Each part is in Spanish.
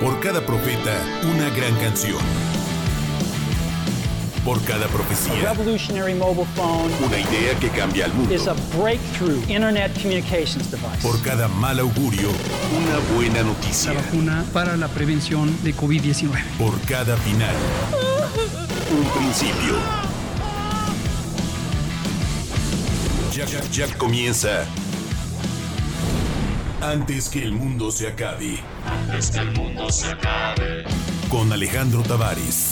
Por cada profeta, una gran canción. Por cada profecía, revolutionary mobile phone una idea que cambia al mundo. is a breakthrough internet communications device. Por cada mal augurio, una buena noticia. la vacuna para la prevención de COVID-19. Por cada final, un principio. Ya, ya comienza. Antes que el mundo se acabe. Antes que el mundo se acabe. Con Alejandro Tavares.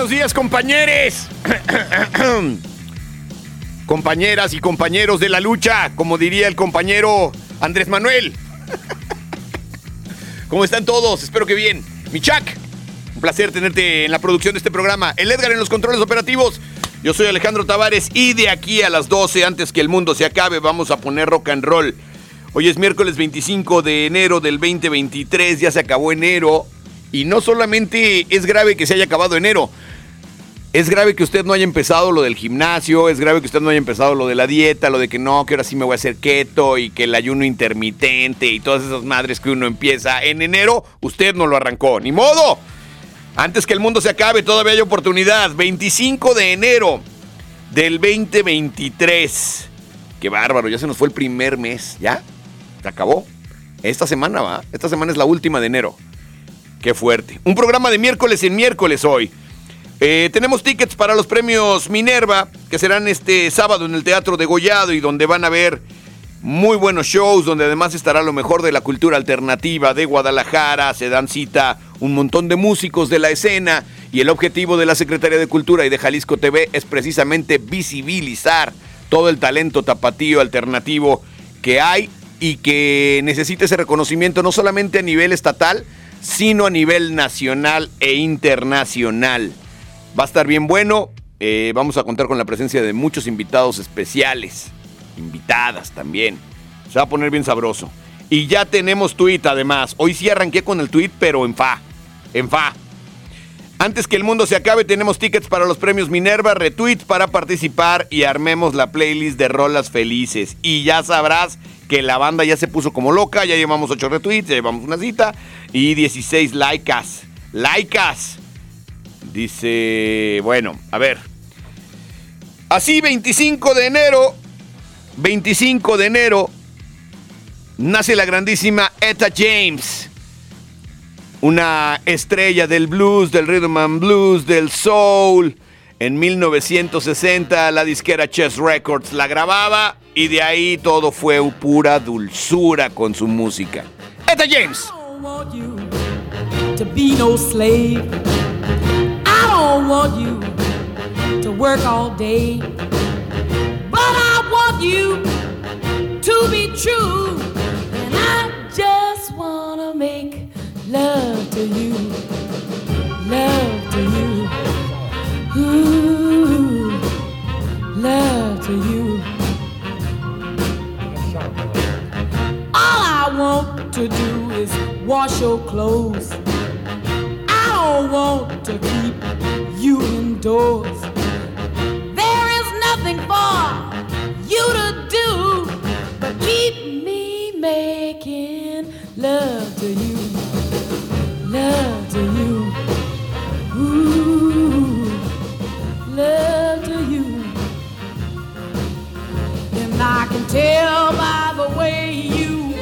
Buenos días, compañeros. Compañeras y compañeros de la lucha, como diría el compañero Andrés Manuel. ¿Cómo están todos? Espero que bien. Michak, un placer tenerte en la producción de este programa. El Edgar en los controles operativos. Yo soy Alejandro Tavares y de aquí a las 12, antes que el mundo se acabe, vamos a poner rock and roll. Hoy es miércoles 25 de enero del 2023, ya se acabó enero. Y no solamente es grave que se haya acabado enero, es grave que usted no haya empezado lo del gimnasio, es grave que usted no haya empezado lo de la dieta, lo de que no, que ahora sí me voy a hacer keto y que el ayuno intermitente y todas esas madres que uno empieza en enero, usted no lo arrancó, ni modo. Antes que el mundo se acabe, todavía hay oportunidad. 25 de enero del 2023. Qué bárbaro, ya se nos fue el primer mes, ¿ya? Se acabó. Esta semana va, esta semana es la última de enero. Qué fuerte. Un programa de miércoles en miércoles hoy. Eh, tenemos tickets para los premios Minerva, que serán este sábado en el Teatro de Gollado y donde van a ver muy buenos shows, donde además estará lo mejor de la cultura alternativa de Guadalajara, se dan cita un montón de músicos de la escena y el objetivo de la Secretaría de Cultura y de Jalisco TV es precisamente visibilizar todo el talento tapatío alternativo que hay y que necesita ese reconocimiento no solamente a nivel estatal, sino a nivel nacional e internacional. Va a estar bien bueno. Eh, vamos a contar con la presencia de muchos invitados especiales. Invitadas también. Se va a poner bien sabroso. Y ya tenemos tweet además. Hoy sí arranqué con el tweet, pero en fa. En fa. Antes que el mundo se acabe, tenemos tickets para los premios Minerva, retweets para participar y armemos la playlist de rolas felices. Y ya sabrás que la banda ya se puso como loca, ya llevamos 8 retweets, ya llevamos una cita y 16 likes. Likes. Dice, bueno, a ver. Así 25 de enero, 25 de enero, nace la grandísima Etta James. Una estrella del blues, del rhythm and blues, del soul. En 1960 la disquera Chess Records la grababa y de ahí todo fue pura dulzura con su música. Etta James. Don't want you to work all day, but I want you to be true. And I just wanna make love to you, love to you, ooh, love to you. All I want to do is wash your clothes. I don't want to keep you indoors. There is nothing for you to do but keep me making love to you, love to you, ooh, love to you. And I can tell by the way you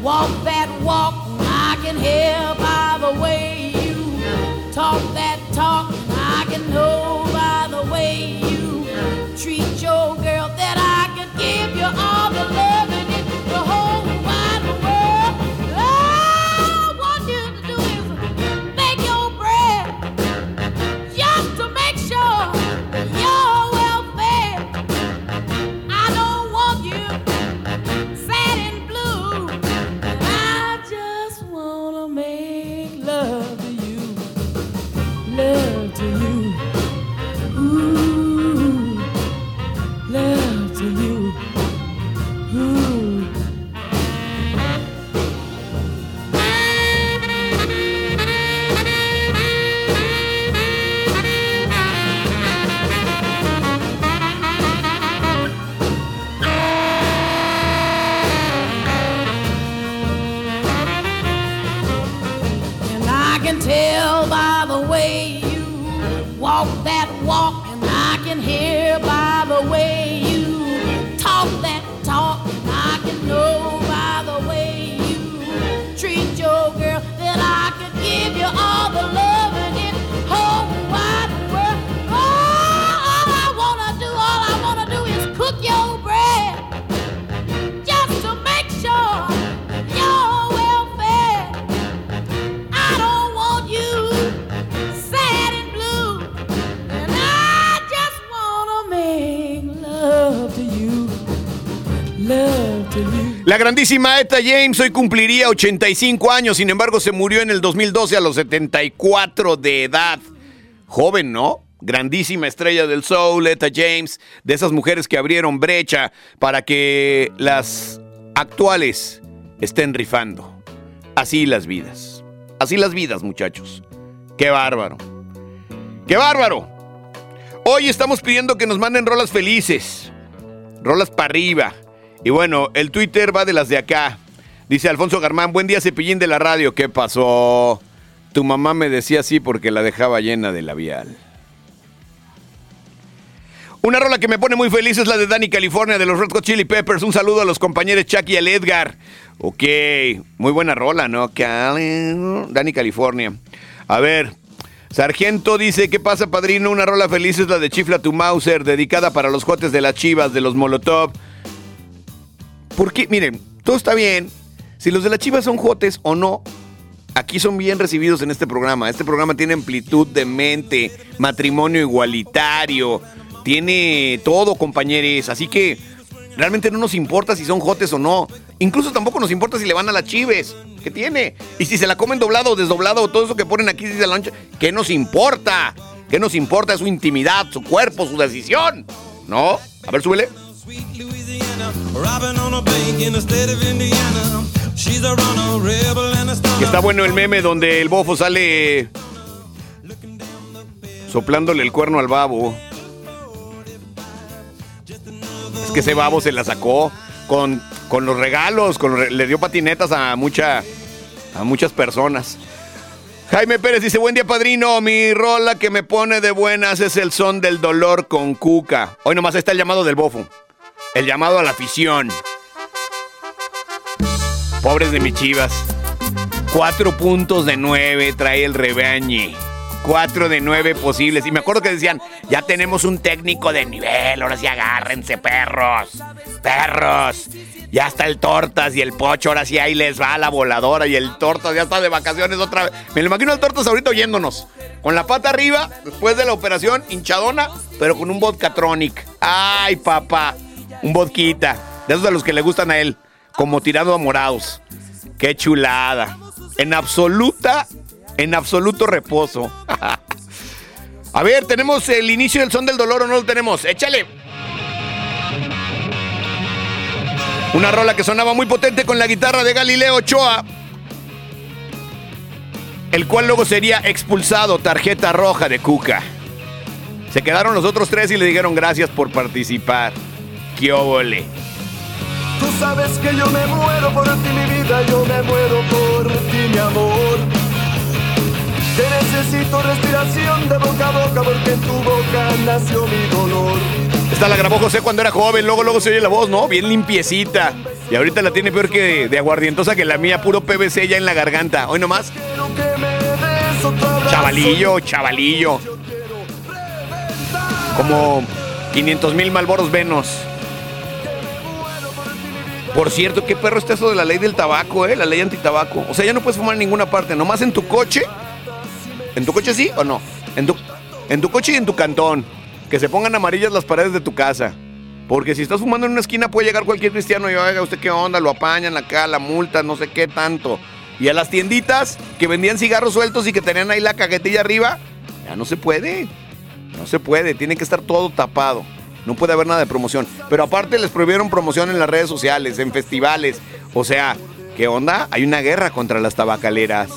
walk that walk, I can hear by the way talk La grandísima Eta James hoy cumpliría 85 años, sin embargo se murió en el 2012 a los 74 de edad. Joven, ¿no? Grandísima estrella del soul, Eta James, de esas mujeres que abrieron brecha para que las actuales estén rifando. Así las vidas. Así las vidas, muchachos. Qué bárbaro. ¡Qué bárbaro! Hoy estamos pidiendo que nos manden rolas felices. Rolas para arriba. Y bueno, el Twitter va de las de acá. Dice Alfonso Garmán, buen día cepillín de la radio. ¿Qué pasó? Tu mamá me decía así porque la dejaba llena de labial. Una rola que me pone muy feliz es la de Dani California de los Red Hot Chili Peppers. Un saludo a los compañeros Chucky y al Edgar. Ok, muy buena rola, ¿no? Dani California. A ver, Sargento dice, ¿qué pasa, padrino? Una rola feliz es la de Chifla tu Mauser, dedicada para los jotes de las chivas, de los Molotov. Porque, miren, todo está bien. Si los de las chivas son jotes o no, aquí son bien recibidos en este programa. Este programa tiene amplitud de mente, matrimonio igualitario, tiene todo, compañeros. Así que realmente no nos importa si son jotes o no. Incluso tampoco nos importa si le van a las chives. ¿Qué tiene? Y si se la comen doblado o desdoblado, todo eso que ponen aquí dice la noche, ¿qué nos importa? ¿Qué nos importa? su intimidad, su cuerpo, su decisión. ¿No? A ver, súbele. Que está bueno el meme donde el bofo sale soplándole el cuerno al babo. Es que ese babo se la sacó con, con los regalos, con le dio patinetas a, mucha, a muchas personas. Jaime Pérez dice, buen día padrino, mi rola que me pone de buenas es el son del dolor con Cuca. Hoy nomás está el llamado del bofo. El llamado a la afición. Pobres de mis chivas. Cuatro puntos de nueve trae el rebañe. Cuatro de nueve posibles. Y me acuerdo que decían, ya tenemos un técnico de nivel, ahora sí agárrense, perros. Perros. Ya está el Tortas y el Pocho, ahora sí ahí les va la voladora y el Tortas ya está de vacaciones otra vez. Me lo imagino al Tortas ahorita oyéndonos. Con la pata arriba, después de la operación, hinchadona, pero con un vodka tronic. Ay, papá un vodquita, de esos de los que le gustan a él, como tirado a morados. Qué chulada. En absoluta, en absoluto reposo. a ver, ¿tenemos el inicio del son del dolor o no lo tenemos? Échale. Una rola que sonaba muy potente con la guitarra de Galileo Ochoa. El cual luego sería expulsado, tarjeta roja de Cuca. Se quedaron los otros tres y le dijeron gracias por participar. ¡Qué óvole! Tú sabes que yo me muero por ti, mi vida, yo me muero por ti, mi amor. Te necesito respiración de boca a boca porque en tu boca nació mi dolor. Esta la grabó José cuando era joven, luego luego se oye la voz, ¿no? Bien limpiecita. Y ahorita la tiene peor que de, aguardientosa que la mía, puro PVC ya en la garganta. Hoy nomás. Chavalillo, chavalillo. Como 500 mil malboros venos. Por cierto, ¿qué perro está eso de la ley del tabaco, eh? La ley antitabaco. O sea, ya no puedes fumar en ninguna parte, nomás en tu coche. ¿En tu coche sí o no? En tu, coche y en tu cantón. Que se pongan amarillas las paredes de tu casa. Porque si estás fumando en una esquina puede llegar cualquier cristiano y oiga, ¿usted qué onda? Lo apañan acá, la multa, no sé qué tanto. Y a las tienditas que vendían cigarros sueltos y que tenían ahí la cajetilla arriba, ya no se puede. No se puede, tiene que estar todo tapado. No puede haber nada de promoción. Pero aparte les prohibieron promoción en las redes sociales, en festivales. O sea, ¿qué onda? Hay una guerra contra las tabacaleras.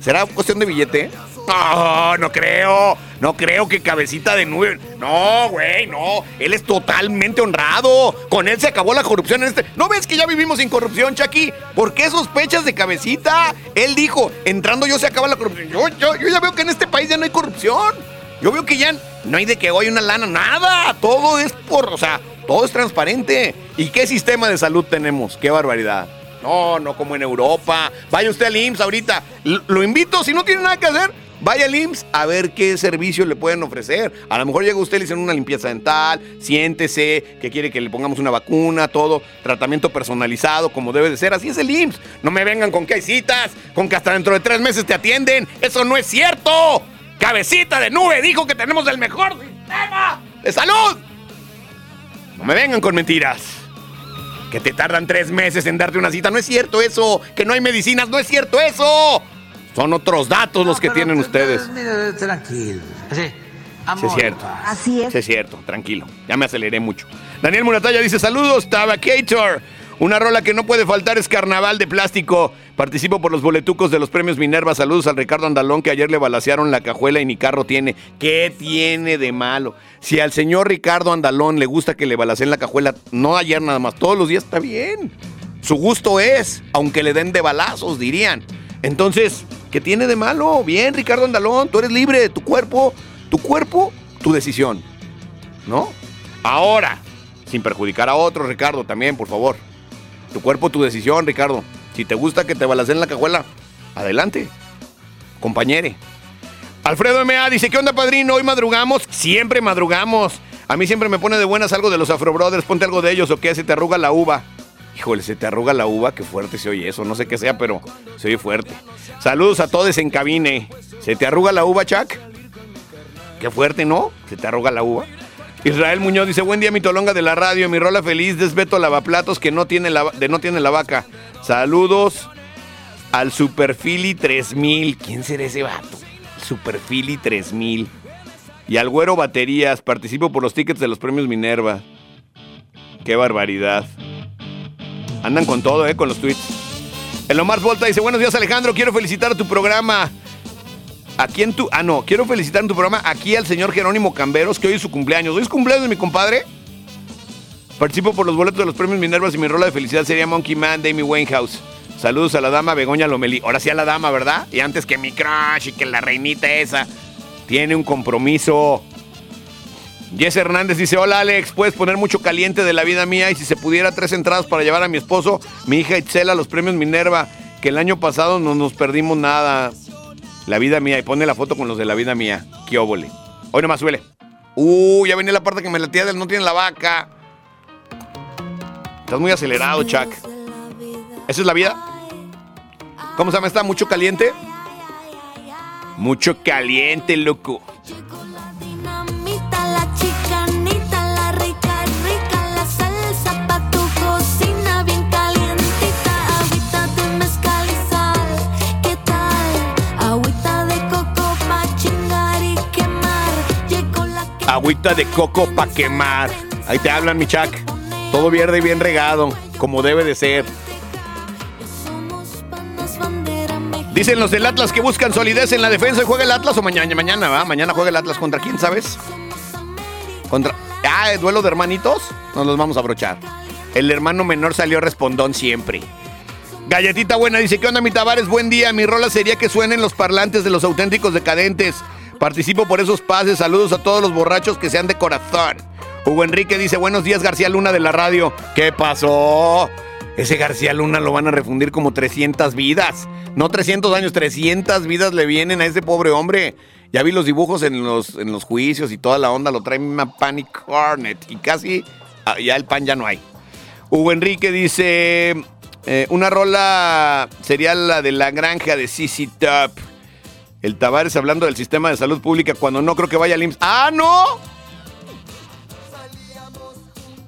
¿Será cuestión de billete? No, no creo. No creo que cabecita de nube. No, güey, no. Él es totalmente honrado. Con él se acabó la corrupción en este. ¿No ves que ya vivimos sin corrupción, Chucky? ¿Por qué sospechas de cabecita? Él dijo, entrando yo se acaba la corrupción. Yo, yo, yo ya veo que en este país ya no hay corrupción. Yo veo que ya no hay de que hoy una lana, nada. Todo es por, o sea, todo es transparente. ¿Y qué sistema de salud tenemos? Qué barbaridad. No, no como en Europa. Vaya usted al IMSS ahorita. lo invito, si no tiene nada que hacer, vaya al IMSS a ver qué servicio le pueden ofrecer. A lo mejor llega usted y le hicieron una limpieza dental, siéntese, que quiere que le pongamos una vacuna, todo, tratamiento personalizado como debe de ser. Así es el IMSS. No me vengan con que hay citas, con que hasta dentro de tres meses te atienden. Eso no es cierto. Cabecita de nube dijo que tenemos el mejor sistema de salud. No me vengan con mentiras. Que te tardan tres meses en darte una cita. No es cierto eso. Que no hay medicinas. No es cierto eso. Son otros datos los que tienen ustedes. Mira, tranquilo. Sí, Sí, amor, es cierto. paz. Así es. Sí, es cierto, tranquilo. Ya me aceleré mucho. Daniel Muratalla dice: Saludos, Tabacator. Una rola que no puede faltar es Carnaval de Plástico. Participo por los boletucos de los premios Minerva. Saludos al Ricardo Andalón que ayer le balacearon la cajuela y ni carro tiene. ¿Qué tiene de malo? Si al señor Ricardo Andalón le gusta que le balaceen la cajuela, no ayer nada más, todos los días está bien. Su gusto es, aunque le den de balazos, dirían. Entonces, ¿qué tiene de malo? Bien, Ricardo Andalón, tú eres libre, tu cuerpo, tu cuerpo, tu decisión. ¿No? Ahora, sin perjudicar a otros, Ricardo, también, por favor. Tu cuerpo, tu decisión, Ricardo. Si te gusta que te balaceen la cajuela, adelante. Compañere. Alfredo M.A. dice, ¿qué onda, padrino? Hoy madrugamos. Siempre madrugamos. A mí siempre me pone de buenas algo de los Afro Brothers. Ponte algo de ellos o qué, se te arruga la uva. Híjole, se te arruga la uva. Qué fuerte se oye eso. No sé qué sea, pero se oye fuerte. Saludos a todos en cabine. ¿Se te arruga la uva, Chuck? Qué fuerte, ¿no? Se te arruga la uva. Israel Muñoz dice, buen día mi tolonga de la radio, mi rola feliz, desbeto lavaplatos que no tiene la, de no tiene la vaca. Saludos al Superfili 3000. ¿Quién será ese vato? Superfili 3000. Y al Güero Baterías, participo por los tickets de los premios Minerva. Qué barbaridad. Andan con todo, ¿eh? Con los tweets. El Omar Volta dice, buenos días Alejandro, quiero felicitar a tu programa. Aquí en tu. Ah, no, quiero felicitar en tu programa aquí al señor Jerónimo Camberos, que hoy es su cumpleaños. ¿Hoy es cumpleaños de mi compadre? Participo por los boletos de los premios Minervas y mi rola de felicidad sería Monkey Man de Amy. Saludos a la dama Begoña Lomelí. Ahora sí a la dama, ¿verdad? Y antes que mi crush y que la reinita esa. Tiene un compromiso. Jess Hernández dice, hola Alex, puedes poner mucho caliente de la vida mía y si se pudiera tres entradas para llevar a mi esposo, mi hija Itzel a los premios Minerva, que el año pasado no nos perdimos nada. La vida mía, y pone la foto con los de la vida mía. Qué óvole. Hoy nomás suele. Uh, ya venía la parte que me latía del no tiene la vaca. Estás muy acelerado, Chuck. ¿Esa es la vida? ¿Cómo se llama esta? ¿Mucho caliente? Mucho caliente, loco. Agüita de coco pa' quemar. Ahí te hablan, mi Chuck. Todo verde y bien regado, como debe de ser. Dicen los del Atlas que buscan solidez en la defensa juega el Atlas o mañana, mañana, ¿va? Mañana juega el Atlas contra quién, ¿sabes? Contra. Ah, ¿el duelo de hermanitos. Nos los vamos a brochar. El hermano menor salió respondón siempre. Galletita buena dice: ¿Qué onda, mi Tavares? Buen día. Mi rola sería que suenen los parlantes de los auténticos decadentes. Participo por esos pases. Saludos a todos los borrachos que sean de corazón. Hugo Enrique dice: Buenos días, García Luna de la radio. ¿Qué pasó? Ese García Luna lo van a refundir como 300 vidas. No 300 años, 300 vidas le vienen a ese pobre hombre. Ya vi los dibujos en los, en los juicios y toda la onda. Lo trae una Panic Hornet. Y casi ah, ya el pan ya no hay. Hugo Enrique dice: eh, Una rola sería la de la granja de CC Top. El Tavares hablando del sistema de salud pública cuando no creo que vaya al IMSS. ¡Ah, no!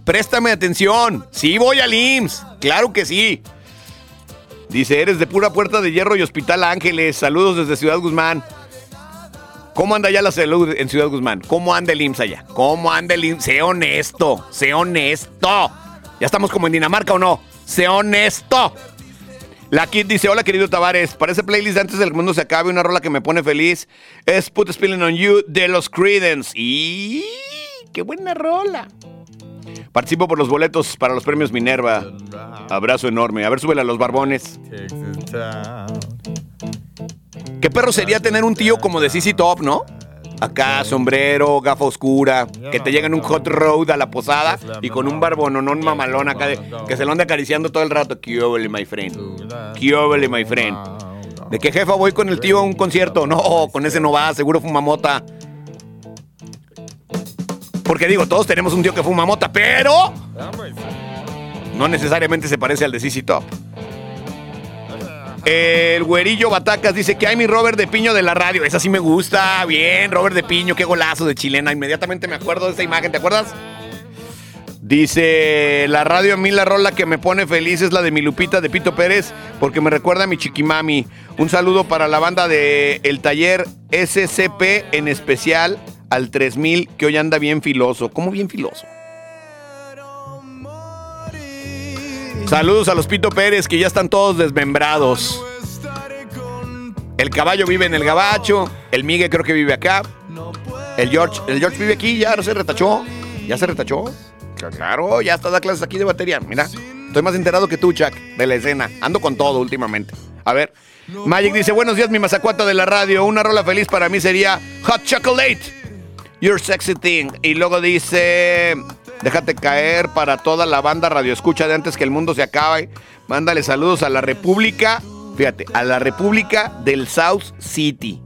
Préstame atención. Sí voy al IMSS. Claro que sí. Dice, eres de pura puerta de hierro y Hospital Ángeles. Saludos desde Ciudad Guzmán. ¿Cómo anda ya la salud en Ciudad Guzmán? ¿Cómo anda el IMSS allá? ¿Cómo anda el IMSS? Sé honesto, sé honesto. ¿Ya estamos como en Dinamarca o no? Sé honesto. La Kid dice, hola querido Tavares, para ese playlist de antes del mundo se acabe, una rola que me pone feliz es Put Spilling on You de los Creedence. ¡Y qué buena rola! Participo por los boletos para los premios Minerva. Abrazo enorme. A ver, súbele a los barbones. ¿Qué perro sería tener un tío como de CC Top, no? Acá, sombrero, gafa oscura, que te llega en un hot road a la posada y con un barbononón mamalón acá, de- que se lo anda acariciando todo el rato. Kiobele, my friend. Kiobele, my friend. ¿De qué jefa voy con el tío a un concierto? No, con ese no va, seguro fuma mota. Porque digo, todos tenemos un tío que fuma mota, pero no necesariamente se parece al de CC Top. El güerillo Batacas dice que hay mi Robert de Piño de la radio. Esa sí me gusta. Bien, Robert de Piño, qué golazo de chilena. Inmediatamente me acuerdo de esa imagen, ¿te acuerdas? Dice, la radio a mí la rola que me pone feliz es la de mi Lupita de Pito Pérez, porque me recuerda a mi chiquimami. Un saludo para la banda de El Taller SCP, en especial al 3000, que hoy anda bien filoso. ¿Cómo bien filoso? Saludos a los Pito Pérez, que ya están todos desmembrados. El caballo vive en el gabacho, el Migue creo que vive acá. El George, el George vive aquí, ya se retachó. ¿Ya se retachó? Claro, ya está da clases aquí de batería. Mira, estoy más enterado que tú, Chuck, de la escena. Ando con todo últimamente. A ver. Magic dice, buenos días, mi mazacuata de la radio. Una rola feliz para mí sería Hot Chocolate. Your sexy thing. Y luego dice, déjate caer para toda la banda radio escucha de antes que el mundo se acabe. Mándale saludos a la República, fíjate, a la República del South City.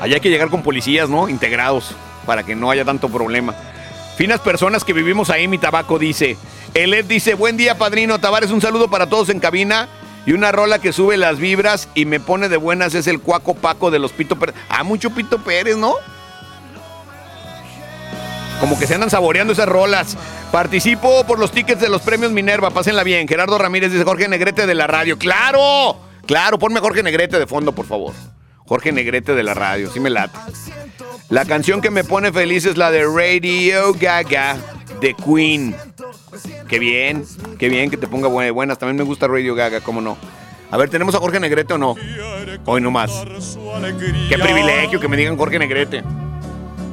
Allá hay que llegar con policías, ¿no? Integrados, para que no haya tanto problema. Finas personas que vivimos ahí, mi tabaco dice. El Ed dice, buen día, padrino Tavares, un saludo para todos en cabina. Y una rola que sube las vibras y me pone de buenas es el cuaco paco de los Pito Pérez. Ah, mucho Pito Pérez, ¿no? Como que se andan saboreando esas rolas. Participo por los tickets de los premios Minerva, pásenla bien. Gerardo Ramírez dice Jorge Negrete de la radio. ¡Claro! Claro, ponme a Jorge Negrete de fondo, por favor. Jorge Negrete de la radio, sí me late. La canción que me pone feliz es la de Radio Gaga de Queen. Qué bien, qué bien que te ponga bu- buenas. También me gusta Radio Gaga, cómo no. A ver, ¿tenemos a Jorge Negrete o no? Hoy no más. Qué privilegio que me digan Jorge Negrete.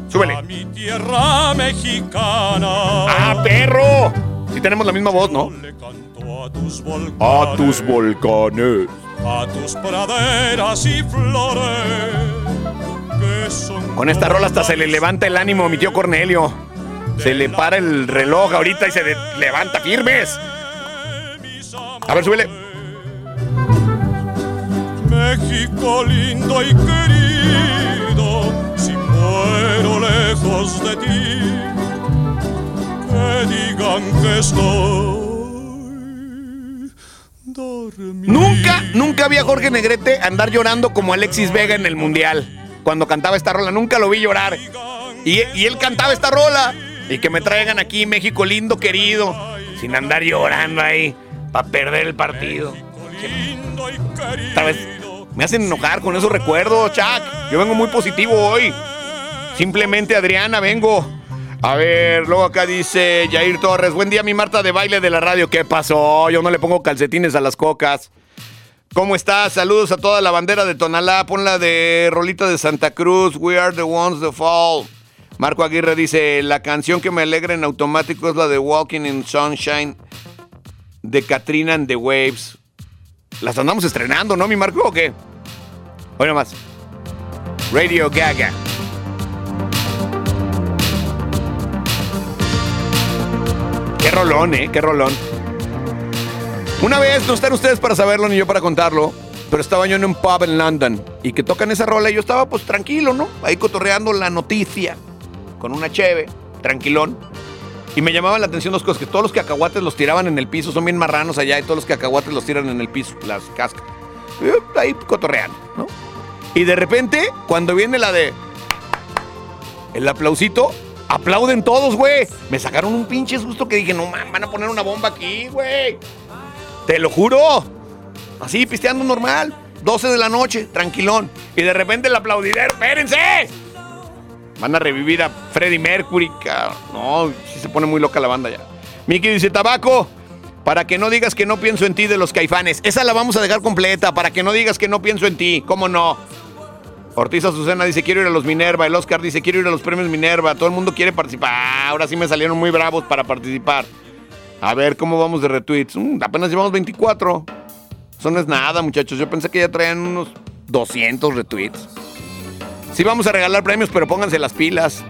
Súbele. Mi tierra mexicana. ¡Ah, perro! Sí tenemos la misma voz, ¿no? A tus volcanes. A tus volcanes. a tus praderas y flores. Con esta rola hasta se le levanta el ánimo a mi tío Cornelio. Se le para el reloj ahorita y se le- levanta firmes. A ver, súbele. México lindo y querido, si muero lejos de ti, que digan que estoy dormido. Nunca, nunca vi a Jorge Negrete andar llorando como Alexis Vega en el Mundial. Cuando cantaba esta rola, nunca lo vi llorar. Y, y él cantaba esta rola. Y que me traigan aquí México lindo, querido. Sin andar llorando ahí. Para perder el partido. Vez me hacen enojar con esos recuerdos, Chuck. Yo vengo muy positivo hoy. Simplemente Adriana, vengo. A ver, luego acá dice Jair Torres. Buen día, mi Marta de baile de la radio. ¿Qué pasó? Yo no le pongo calcetines a las cocas. ¿Cómo estás? Saludos a toda la bandera de Tonalá. Ponla de Rolita de Santa Cruz. We are the ones that fall. Marco Aguirre dice: La canción que me alegra en automático es la de Walking in Sunshine de Katrina and the Waves. Las andamos estrenando, ¿no, mi Marco? ¿O qué? Hoy nomás. Radio Gaga. Qué rolón, ¿eh? Qué rolón. Una vez, no están ustedes para saberlo ni yo para contarlo, pero estaba yo en un pub en London y que tocan esa rola y yo estaba pues tranquilo, ¿no? Ahí cotorreando la noticia con una cheve, tranquilón. Y me llamaban la atención dos cosas, que todos los cacahuates los tiraban en el piso, son bien marranos allá y todos los cacahuates los tiran en el piso, las cascas. Y ahí cotorreando, ¿no? Y de repente, cuando viene la de el aplausito, aplauden todos, güey. Me sacaron un pinche susto que dije, no man, van a poner una bomba aquí, güey. Te lo juro. Así, pisteando normal. 12 de la noche, tranquilón. Y de repente el aplaudidero, espérense. Van a revivir a Freddie Mercury. No, sí se pone muy loca la banda ya. Miki dice, tabaco, para que no digas que no pienso en ti de los caifanes. Esa la vamos a dejar completa, para que no digas que no pienso en ti. ¿Cómo no? Ortiz Azucena dice, quiero ir a los Minerva. El Oscar dice, quiero ir a los premios Minerva. Todo el mundo quiere participar. Ah, ahora sí me salieron muy bravos para participar. A ver, ¿cómo vamos de retweets? Mm, apenas llevamos 24. Eso no es nada, muchachos. Yo pensé que ya traían unos 200 retweets. Sí vamos a regalar premios, pero pónganse las pilas.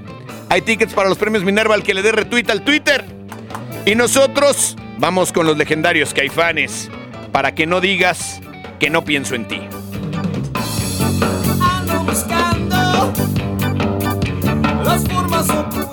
Hay tickets para los premios Minerva al que le dé retweet al Twitter. Y nosotros vamos con los legendarios caifanes. Para que no digas que no pienso en ti. Las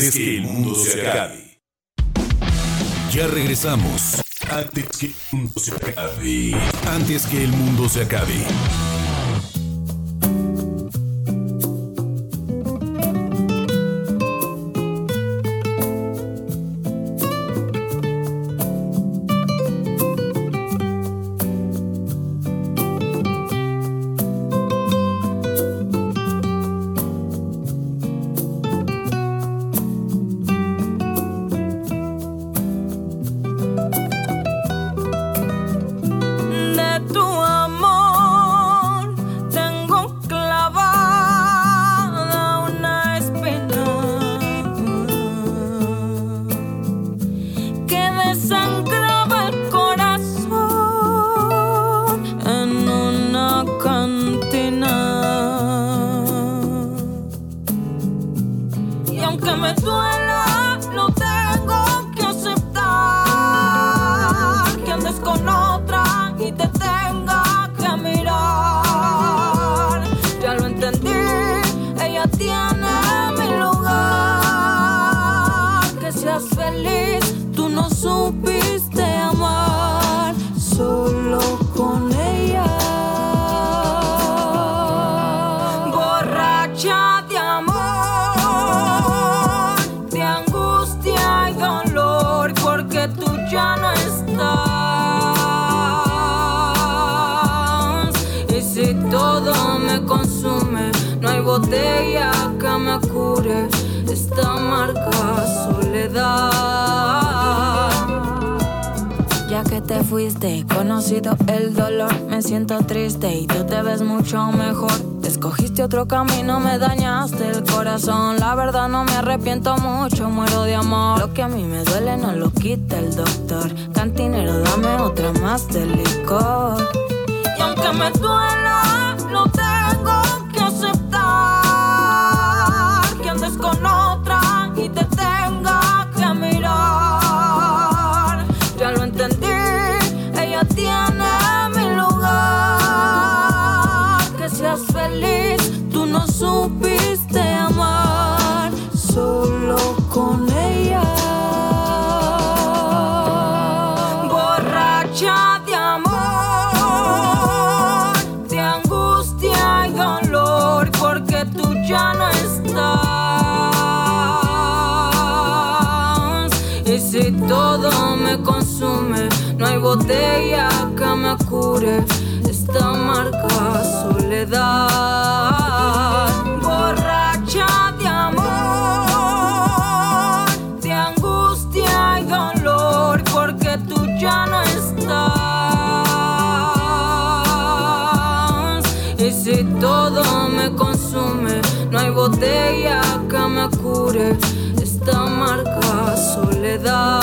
antes que el mundo se acabe. Ya regresamos. Antes que el mundo se acabe. Antes que el mundo se acabe. Doctor. Cantinero, dame otra más de licor. Y aunque me duela, botella que me cure esta amarga soledad. Borracha de amor, de angustia y dolor, porque tú ya no estás. Y si todo me consume, no hay botella que me cure esta amarga soledad.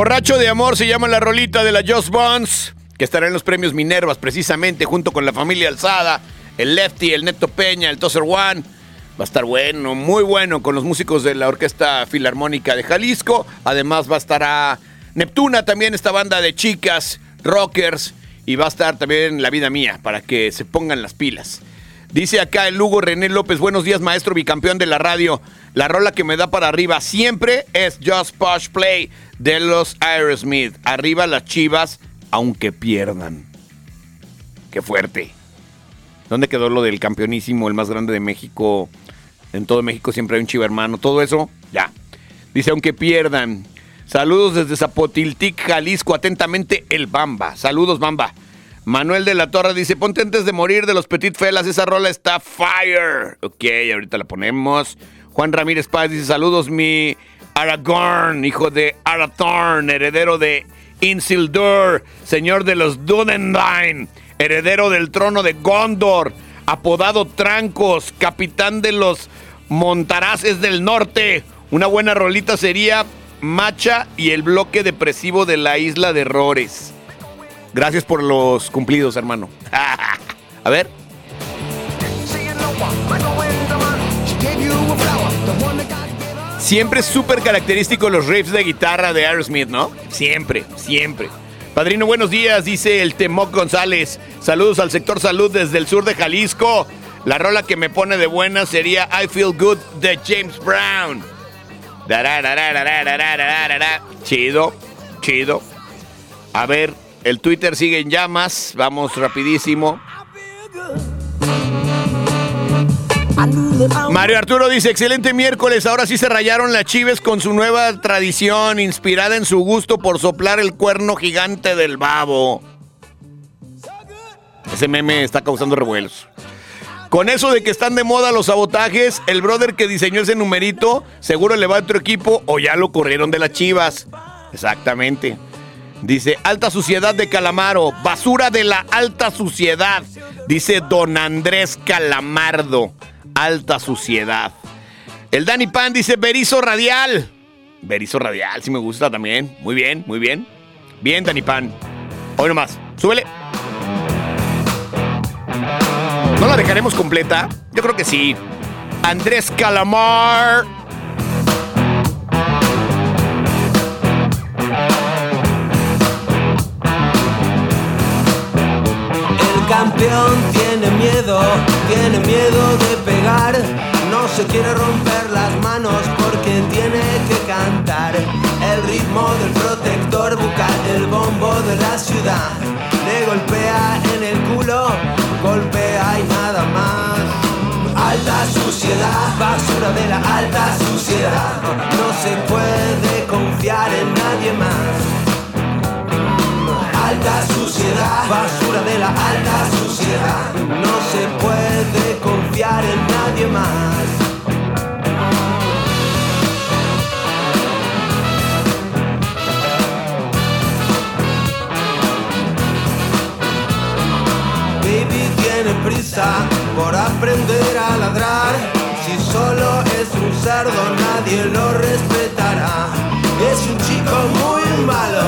Borracho de amor se llama la rolita de la Just Bonds, que estará en los premios Minervas precisamente junto con la familia Alzada, el Lefty, el Neto Peña, el Tosser One. Va a estar bueno, muy bueno con los músicos de la Orquesta Filarmónica de Jalisco. Además va a estar a Neptuna también, esta banda de chicas, rockers. Y va a estar también La Vida Mía, para que se pongan las pilas. Dice acá el Lugo René López, buenos días maestro bicampeón de la radio. La rola que me da para arriba siempre es Just Push Play de los Aerosmith. Arriba las chivas, aunque pierdan. Qué fuerte. ¿Dónde quedó lo del campeonísimo, el más grande de México? En todo México siempre hay un chiva hermano. Todo eso, ya. Dice, aunque pierdan. Saludos desde Zapotiltic, Jalisco. Atentamente, el Bamba. Saludos, Bamba. Manuel de la Torre dice, ponte antes de morir de los Petit Felas, esa rola está fire. Ok, ahorita la ponemos. Juan Ramírez Paz dice, saludos mi Aragorn, hijo de Arathorn, heredero de Insildur, señor de los Dunedain, heredero del trono de Gondor, apodado Trancos, capitán de los Montaraces del Norte. Una buena rolita sería Macha y el bloque depresivo de la isla de errores. Gracias por los cumplidos, hermano. A ver. Siempre es súper característico los riffs de guitarra de Aerosmith, ¿no? Siempre, siempre. Padrino, buenos días, dice el Temoc González. Saludos al sector salud desde el sur de Jalisco. La rola que me pone de buena sería I Feel Good de James Brown. Chido, chido. A ver, el Twitter sigue en llamas. Vamos rapidísimo. Mario Arturo dice, excelente miércoles, ahora sí se rayaron las chives con su nueva tradición, inspirada en su gusto por soplar el cuerno gigante del babo. Ese meme está causando revuelos. Con eso de que están de moda los sabotajes, el brother que diseñó ese numerito seguro le va a otro equipo o ya lo corrieron de las chivas. Exactamente. Dice, alta suciedad de Calamaro, basura de la alta suciedad. Dice don Andrés Calamardo, alta suciedad. El Dani Pan dice, Berizo Radial. Berizo Radial, sí me gusta también. Muy bien, muy bien. Bien, Dani Pan. Hoy nomás, súbele. ¿No la dejaremos completa? Yo creo que sí. Andrés Calamar. Campeón tiene miedo, tiene miedo de pegar. No se quiere romper las manos porque tiene que cantar. El ritmo del protector bucal, el bombo de la ciudad. Le golpea en el culo, golpea y nada más. Alta suciedad, basura de la alta suciedad. No se puede confiar en nadie más. Suciedad, basura de la alta suciedad. No se puede confiar en nadie más. Baby tiene prisa por aprender a ladrar. Si solo es un cerdo, nadie lo respetará. Es un chico muy malo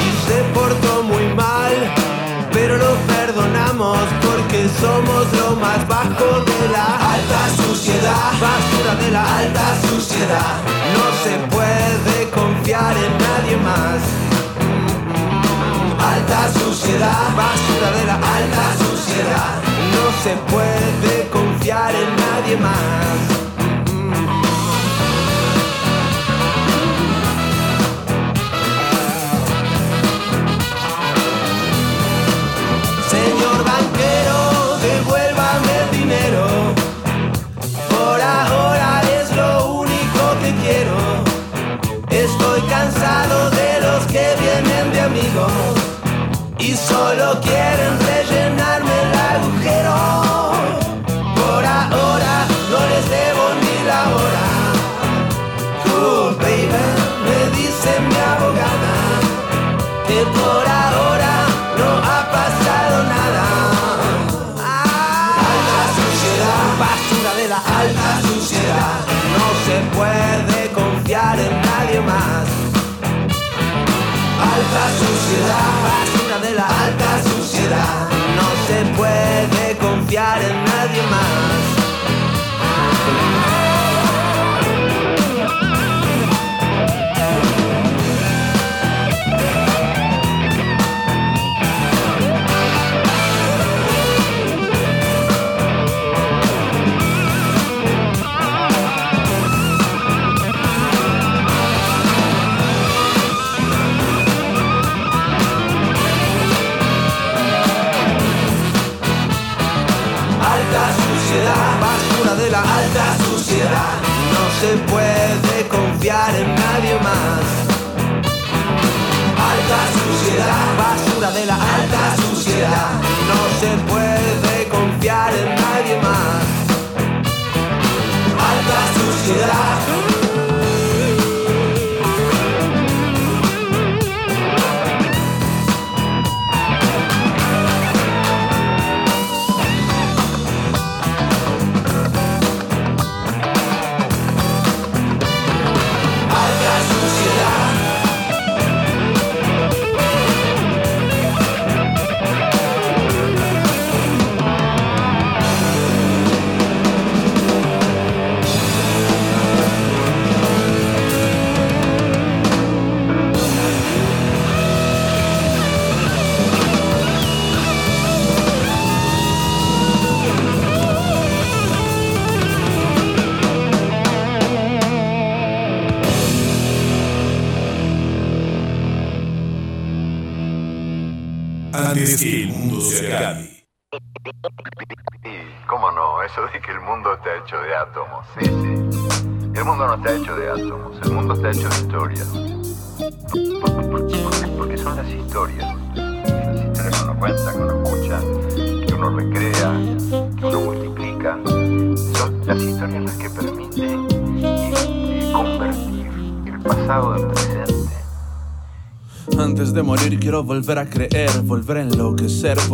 y se portó. Pero lo perdonamos porque somos lo más bajo de la alta suciedad. Basura de la alta suciedad. No se puede confiar en nadie más. Alta suciedad, basura de la alta suciedad. No se puede confiar en nadie más. Solo quieren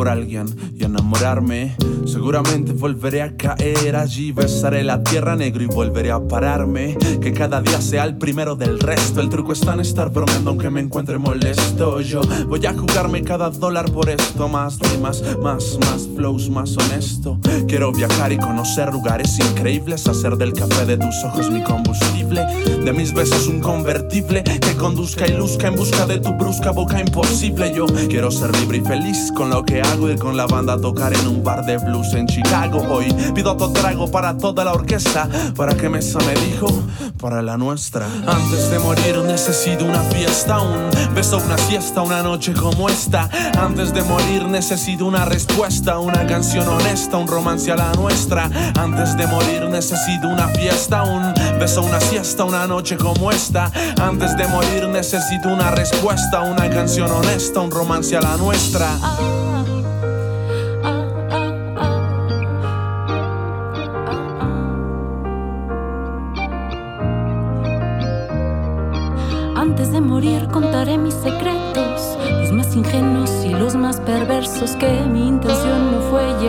alguien y enamorarme. Seguramente volveré a caer allí, besaré la tierra negro y volveré a pararme. Que cada día sea el primero del resto. El truco está en estar bromeando aunque me encuentre molesto. Yo voy a jugarme cada dólar por esto. Más rimas, más, más flows, más honesto. Quiero viajar y conocer lugares increíbles. Hacer del café de tus ojos mi combustible. De mis besos un convertible que conduzca y luzca en busca de tu brusca boca imposible. Yo quiero ser libre y feliz con lo que hago. Ir con la banda tocar en un bar de blues en Chicago. Hoy pido otro trago para toda la orquesta. Para que me dijo, para la nuestra. Antes de morir necesito una fiesta, un beso, una siesta, una noche como esta. Antes de morir necesito una respuesta, una canción honesta, un romance a la nuestra. Antes de morir necesito una fiesta, un beso, una siesta, una noche como esta. Antes de morir necesito una respuesta, una canción honesta, un romance a la nuestra.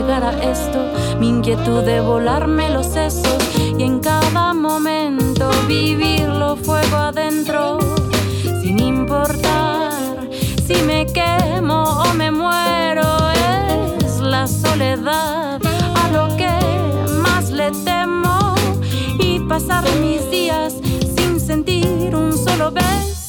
Llegar a esto, mi inquietud de volarme los sesos y en cada momento vivirlo fuego adentro, sin importar si me quemo o me muero, es la soledad a lo que más le temo y pasar mis días sin sentir un solo beso.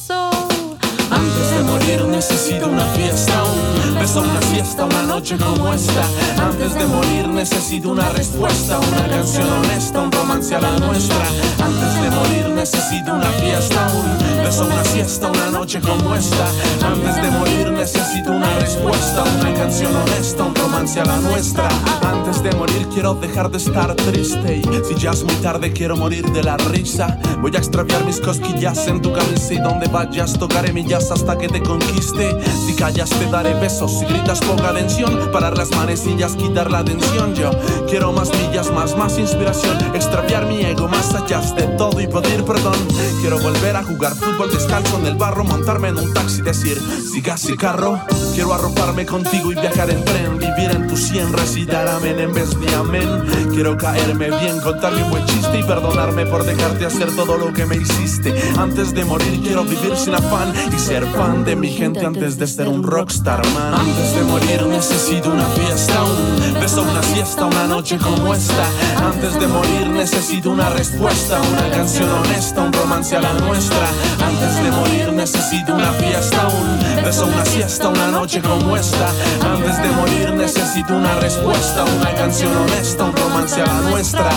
Antes de morir necesito una fiesta, un beso, una fiesta, una noche como esta. Antes de morir necesito una respuesta, una canción honesta, un romance a la nuestra. Antes de morir necesito una fiesta, un beso, una siesta, una noche como esta. Antes de morir necesito una respuesta, una canción honesta, un romance a la nuestra. Antes de morir quiero dejar de estar triste y si ya es muy tarde quiero morir de la risa. Voy a extraviar mis cosquillas en tu camisa y donde vayas tocaré millas hasta que te conquiste. Si callas te daré besos, si gritas ponga atención, parar las manecillas, quitar la tensión. Yo quiero más millas, más, más inspiración, extraviar mi ego más allá de todo y pedir perdón. Quiero volver a jugar fútbol descalzo en el barro, montarme en un taxi, decir sigas y carro. Quiero arroparme contigo y viajar en tren, vivir en tu sien, recitar amén en vez de amén. Quiero caerme bien, contarme un buen chiste y perdonarme por dejarte hacer todo lo que me hiciste. Antes de morir quiero vivir sin afán y ser fan de mi gente antes de ser un rockstar man. Antes de morir necesito una fiesta, un beso, una siesta, una noche como esta. Antes de morir necesito una respuesta, una canción honesta, un romance a la nuestra. Antes de morir necesito una fiesta, un beso, una siesta, una noche como esta. Antes de morir necesito una respuesta, una canción honesta, un romance a la nuestra.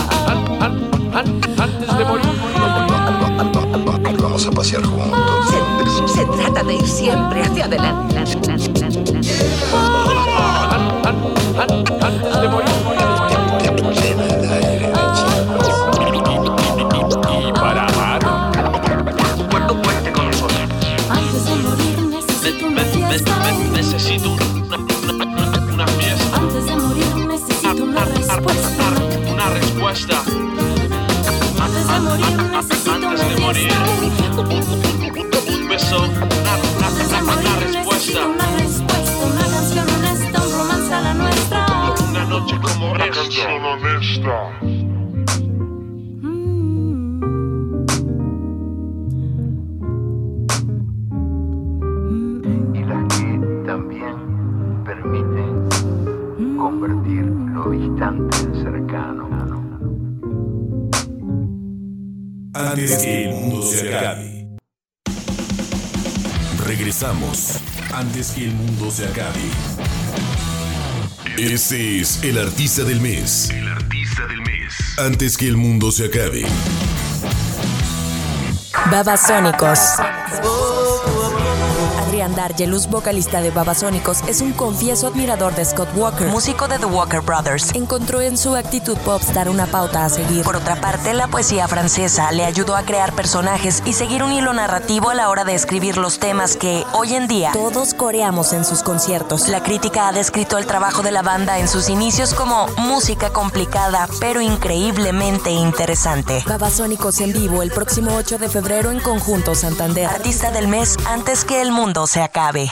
Antes de morir. Vamos a pasear juntos. Se, se trata de ir siempre hacia adelante. Antes de morir. Y las que también permiten convertir lo distante en cercano. Antes que el mundo se acabe. Regresamos. Antes que el mundo se acabe. Ese es el artista del mes. El artista del mes. Antes que el mundo se acabe. Babasónicos. Adrián Andargelus, vocalista de Babasónicos, es un confieso admirador de Scott Walker, músico de The Walker Brothers. Encontró en su actitud popstar una pauta a seguir. Por otra parte, la poesía francesa le ayudó a crear personajes y seguir un hilo narrativo a la hora de escribir los temas que, hoy en día, todos coreamos en sus conciertos. La crítica ha descrito el trabajo de la banda en sus inicios como música complicada, pero increíblemente interesante. Babasónicos en vivo el próximo 8 de febrero en Conjunto Santander. Artista del mes antes que el mundo se acabe.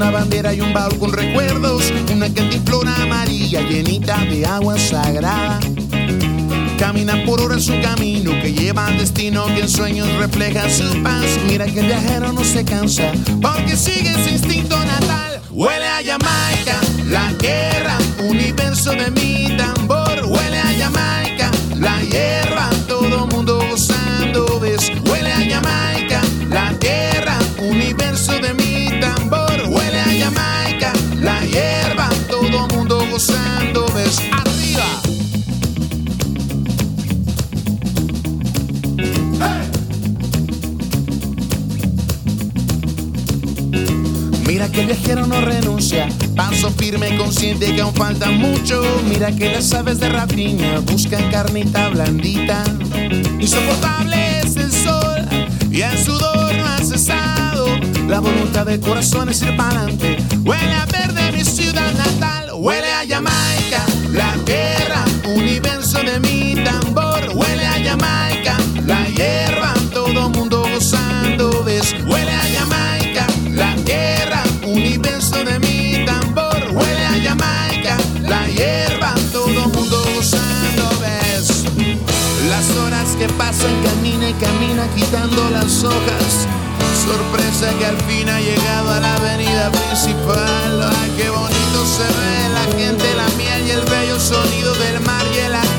Una bandera y un baúl con recuerdos, una cantiflora amarilla llenita de agua sagrada. Camina por horas su camino que lleva al destino que en sueños refleja su paz. Mira que el viajero no se cansa porque sigue su instinto natal. Huele a Jamaica, la guerra, universo de mi tambor. Huele a Jamaica, la hierba, ¿Ves? Arriba. Mira que el viajero no renuncia, paso firme, consciente que aún falta mucho. Mira que las aves de rapiña buscan carnita blandita. Insoportable es el sol y el sudor no ha cesado. La voluntad del corazón es ir para adelante. Huele a verde mi ciudad natal, Jamaica, la tierra, universo de mi tambor. Huele a Jamaica, la hierba, todo mundo gozando, ves. Huele a Jamaica, la tierra, universo de mi tambor. Huele a Jamaica, la hierba, todo mundo gozando, ves. Las horas que pasan, camina y camina quitando las hojas. Sorpresa que al fin ha llegado a la avenida principal. Ay, qué bonito se ve la gente, la miel y el bello sonido del mar y el latido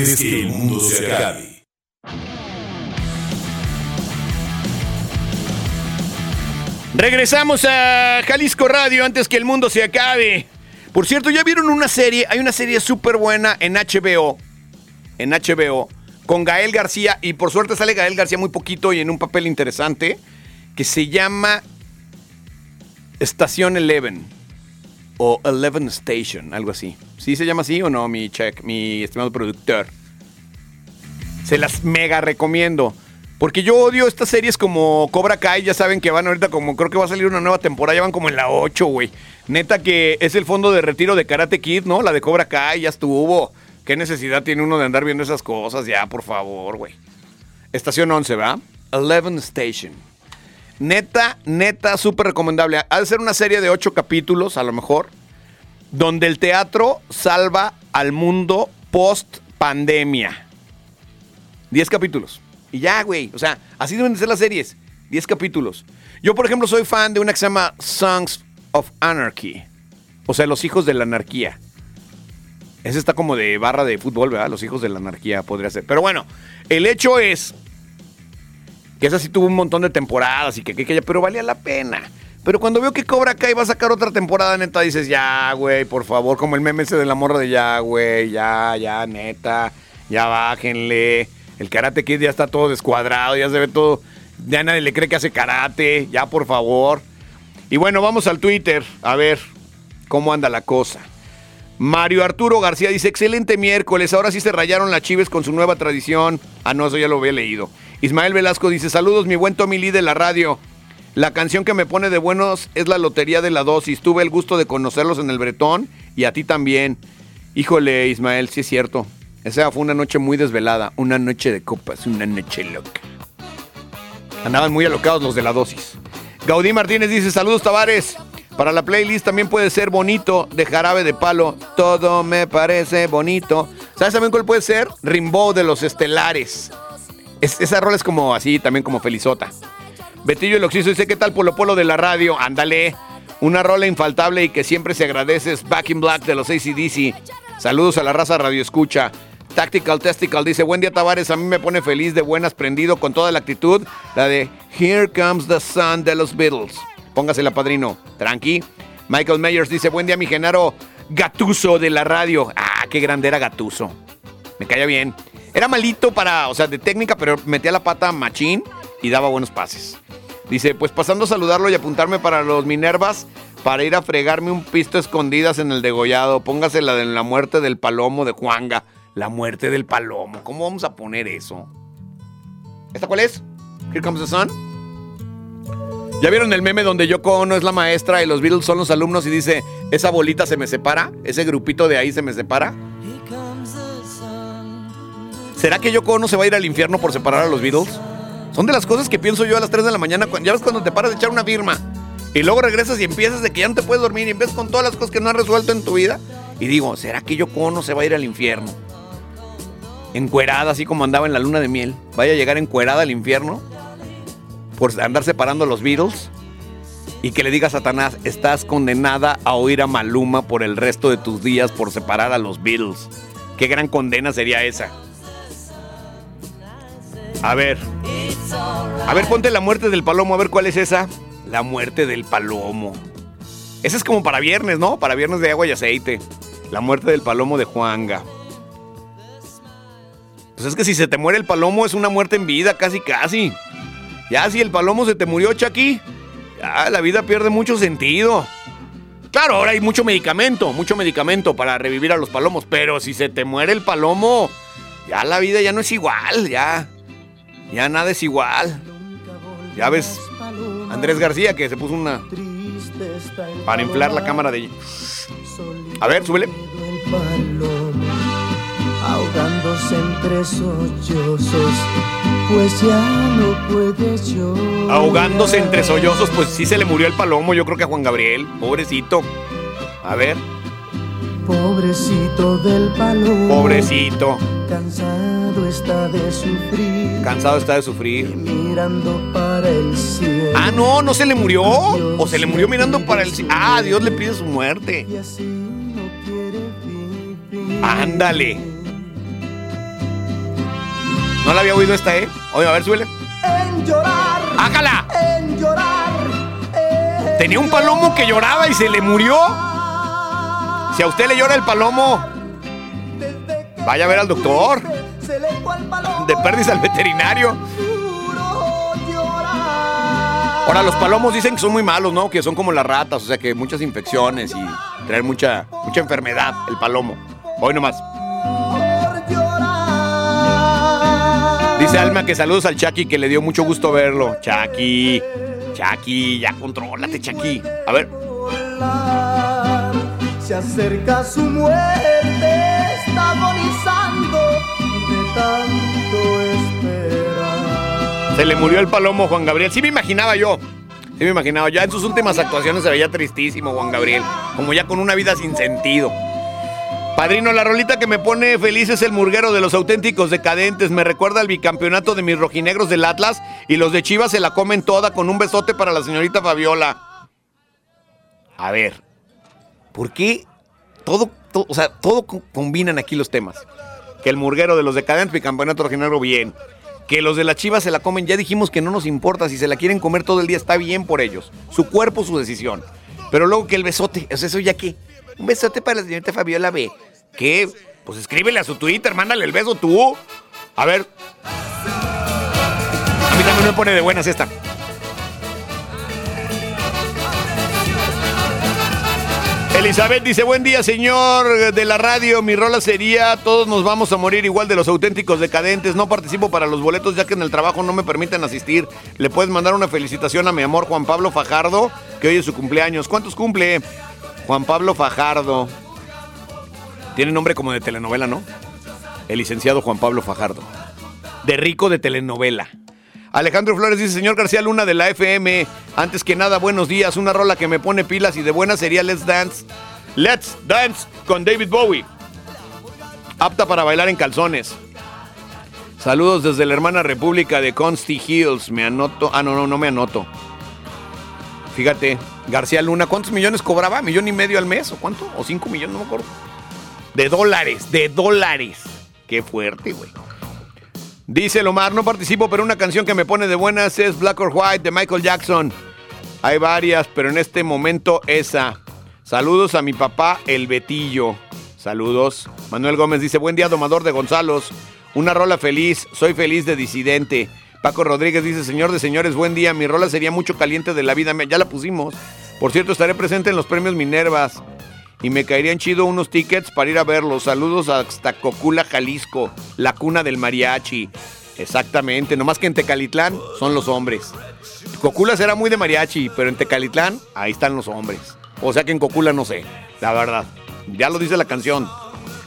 Antes que el mundo se acabe. Regresamos a Jalisco Radio antes que el mundo se acabe. Por cierto, ya vieron una serie, hay una serie súper buena en HBO, en HBO, con Gael García, y por suerte sale Gael García muy poquito y en un papel interesante, que se llama Estación Eleven, o Eleven Station, algo así. ¿Sí se llama así o no, mi check, mi estimado productor? Se las mega recomiendo. Porque yo odio estas series como Cobra Kai, ya saben que van ahorita como, creo que va a salir una nueva temporada, ya van como en la 8, güey. Neta que es el fondo de retiro de Karate Kid, ¿no? La de Cobra Kai, ya estuvo. ¿Qué necesidad tiene uno de andar viendo esas cosas? Ya, por favor, güey. Estación 11, ¿va? Eleven Station. Neta, neta, súper recomendable. Ha de ser una serie de 8 capítulos, a lo mejor, donde el teatro salva al mundo post pandemia. 10 capítulos. Y ya, güey. O sea, así deben de ser las series. 10 capítulos. Yo, por ejemplo, soy fan de una que se llama Songs of Anarchy. O sea, Los Hijos de la Anarquía. Ese está como de barra de fútbol, ¿verdad? Los Hijos de la Anarquía podría ser. Pero bueno, el hecho es que esa sí tuvo un montón de temporadas y que, que, que pero valía la pena. Pero cuando veo que Cobra Kai va a sacar otra temporada, neta, dices, ya, güey, por favor, como el meme ese de la morra de ya, güey, ya, ya, neta, ya bájenle. El Karate Kid ya está todo descuadrado, ya se ve todo. Ya nadie le cree que hace karate, ya por favor. Y bueno, vamos al Twitter a ver cómo anda la cosa. Mario Arturo García dice: Excelente miércoles, ahora sí se rayaron las chives con su nueva tradición. Ah, no, eso ya lo había leído. Ismael Velasco dice: Saludos, mi buen Tommy Lee de la radio. La canción que me pone de buenos es la Lotería de la Dosis. Tuve el gusto de conocerlos en el Bretón y a ti también. Híjole, Ismael, sí es cierto. Esa fue una noche muy desvelada, una noche de copas, una noche loca. Andaban muy alocados los de la dosis. Gaudí Martínez dice, saludos Tavares. Para la playlist también puede ser bonito de jarabe de palo. Todo me parece bonito. ¿Sabes también cuál puede ser? Rimbaud de los estelares. Es- esa rola es como así, también como felizota. Betillo el Oxiso dice, ¿qué tal Polo Polo de la radio? Ándale. Una rola infaltable y que siempre se agradece es Back in Black de los ACDC. Saludos a la raza Radio Escucha. Tactical Testical dice, buen día Tavares, a mí me pone feliz de buenas, prendido con toda la actitud. La de Here Comes the Sun de los Beatles. Póngasela, padrino. Tranqui. Michael Myers dice, buen día mi Genaro Gatuso de la radio. Ah, qué grande era Gatuso. Me caía bien. Era malito para, o sea, de técnica, pero metía la pata machín y daba buenos pases. Dice, pues pasando a saludarlo y apuntarme para los Minervas para ir a fregarme un pisto escondidas en el degollado. Póngase la de la muerte del palomo de Juanga. La muerte del palomo. ¿Cómo vamos a poner eso? ¿Esta cuál es? Here Comes the Sun. ¿Ya vieron el meme donde Yoko Ono es la maestra y los Beatles son los alumnos y dice, esa bolita se me separa? ¿Ese grupito de ahí se me separa? ¿Será que Yoko Ono se va a ir al infierno por separar a los Beatles? Son de las cosas que pienso yo a las 3 de la mañana. Ya ves cuando te paras de echar una firma y luego regresas y empiezas de que ya no te puedes dormir y empiezas con todas las cosas que no has resuelto en tu vida. Y digo, ¿será que Yoko Ono se va a ir al infierno? Encuerada, así como andaba en la luna de miel. ¿Vaya a llegar encuerada al infierno? Por andar separando a los Beatles. Y que le diga a Satanás, estás condenada a oír a Maluma por el resto de tus días por separar a los Beatles. Qué gran condena sería esa. A ver. A ver, ponte la muerte del palomo, a ver cuál es esa. La muerte del palomo. Esa es como para viernes, ¿no? Para viernes de agua y aceite. La muerte del palomo de Juanga. Pues es que si se te muere el palomo es una muerte en vida, casi casi. Ya si el palomo se te murió, Chucky, ya la vida pierde mucho sentido. Claro, ahora hay mucho medicamento, mucho medicamento para revivir a los palomos, pero si se te muere el palomo, ya la vida ya no es igual, ya. Ya nada es igual. Ya ves, Andrés García que se puso una para inflar la cámara de... A ver, súbele. Ahogándose entre sollozos, pues ya no puede llorar. Ahogándose entre sollozos, pues sí se le murió el palomo, yo creo que a Juan Gabriel, pobrecito. A ver, Pobrecito del palomo, pobrecito. cansado está de sufrir, Cansado está de sufrir. mirando para el cielo. Ah, no, no se le murió. O se le murió mirando para el... ci- Ah, Dios le pide su muerte. Ándale. No la había oído esta, ¿eh? Oye, a ver, súbele. En llorar. En llorar. Tenía un palomo que lloraba y se le murió. Si a usted le llora el palomo, vaya a ver al doctor. De pérdida al veterinario. Ahora, los palomos dicen que son muy malos, ¿no? Que son como las ratas, o sea que muchas infecciones y traer mucha, mucha enfermedad el palomo. Hoy nomás. Dice Alma que saludos al Chucky, que le dio mucho gusto verlo. Chucky, Chucky, ya contrólate, Chucky. A ver, Se acerca su muerte, está agonizando de tanto esperar. se le murió el palomo Juan Gabriel. Sí me imaginaba yo. Sí me imaginaba. Ya en sus últimas actuaciones se veía tristísimo Juan Gabriel. Como ya con una vida sin sentido. Padrino, la rolita que me pone feliz es el murguero de los auténticos decadentes. Me recuerda al bicampeonato de mis rojinegros del Atlas y los de Chivas se la comen toda con un besote para la señorita Fabiola. A ver, ¿por qué todo, to- o sea, todo co- combinan aquí los temas? Que el murguero de los decadentes, bicampeonato rojinegro, bien. Que los de las Chivas se la comen, ya dijimos que no nos importa. Si se la quieren comer todo el día, está bien por ellos. Su cuerpo, su decisión. Pero luego que el besote, sea, eso ya qué. Un besote para la señorita Fabiola B. ¿Qué? Pues escríbele a su Twitter, mándale el beso tú. A ver. A mí también me pone de buenas esta. Elizabeth dice, buen día señor de la radio, mi rola sería Todos nos vamos a morir igual de los auténticos decadentes, no participo para los boletos ya que en el trabajo no me permiten asistir. Le puedes mandar una felicitación a mi amor Juan Pablo Fajardo, que hoy es su cumpleaños. ¿Cuántos cumple? Juan Pablo Fajardo. Tiene nombre como de telenovela, ¿no? El licenciado Juan Pablo Fajardo. De rico de telenovela. Alejandro Flores dice, señor García Luna de la FM, antes que nada, buenos días, una rola que me pone pilas y de buena sería Let's Dance. Let's Dance con David Bowie. Apta para bailar en calzones. Saludos desde la hermana república de Consti Hills. Me anoto. Ah, no, no, no me anoto. Fíjate, García Luna, ¿cuántos millones cobraba? ¿Millón y medio al mes? ¿O cuánto? ¿O cinco millones? No me acuerdo. De dólares, de dólares. Qué fuerte, güey. Dice Lomar, no participo, pero una canción que me pone de buenas es Black or White de Michael Jackson. Hay varias, pero en este momento esa. Saludos a mi papá, el Betillo. Saludos. Manuel Gómez dice, buen día, domador de Gonzalos. Una rola feliz, soy feliz de disidente. Paco Rodríguez dice, señor de señores, buen día. Mi rola sería mucho caliente de la vida. Ya la pusimos. Por cierto, estaré presente en los premios Minervas. Y me caerían chido unos tickets para ir a verlos. Saludos hasta Cocula, Jalisco, la cuna del mariachi. Exactamente, nomás que en Tecalitlán son los hombres. Cocula será muy de mariachi, pero en Tecalitlán ahí están los hombres. O sea que en Cocula no sé, la verdad. Ya lo dice la canción.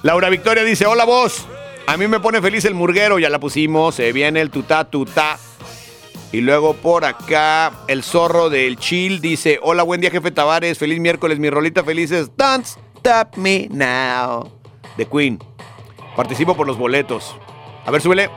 Laura Victoria dice, hola vos. A mí me pone feliz el murguero, ya la pusimos. Se viene el tutá tutá. Y luego por acá, el zorro del chill dice: Hola, buen día, jefe Tavares. Feliz miércoles, mi rolita feliz es Don't Stop Me Now. De Queen. Participo por los boletos. A ver, súbele.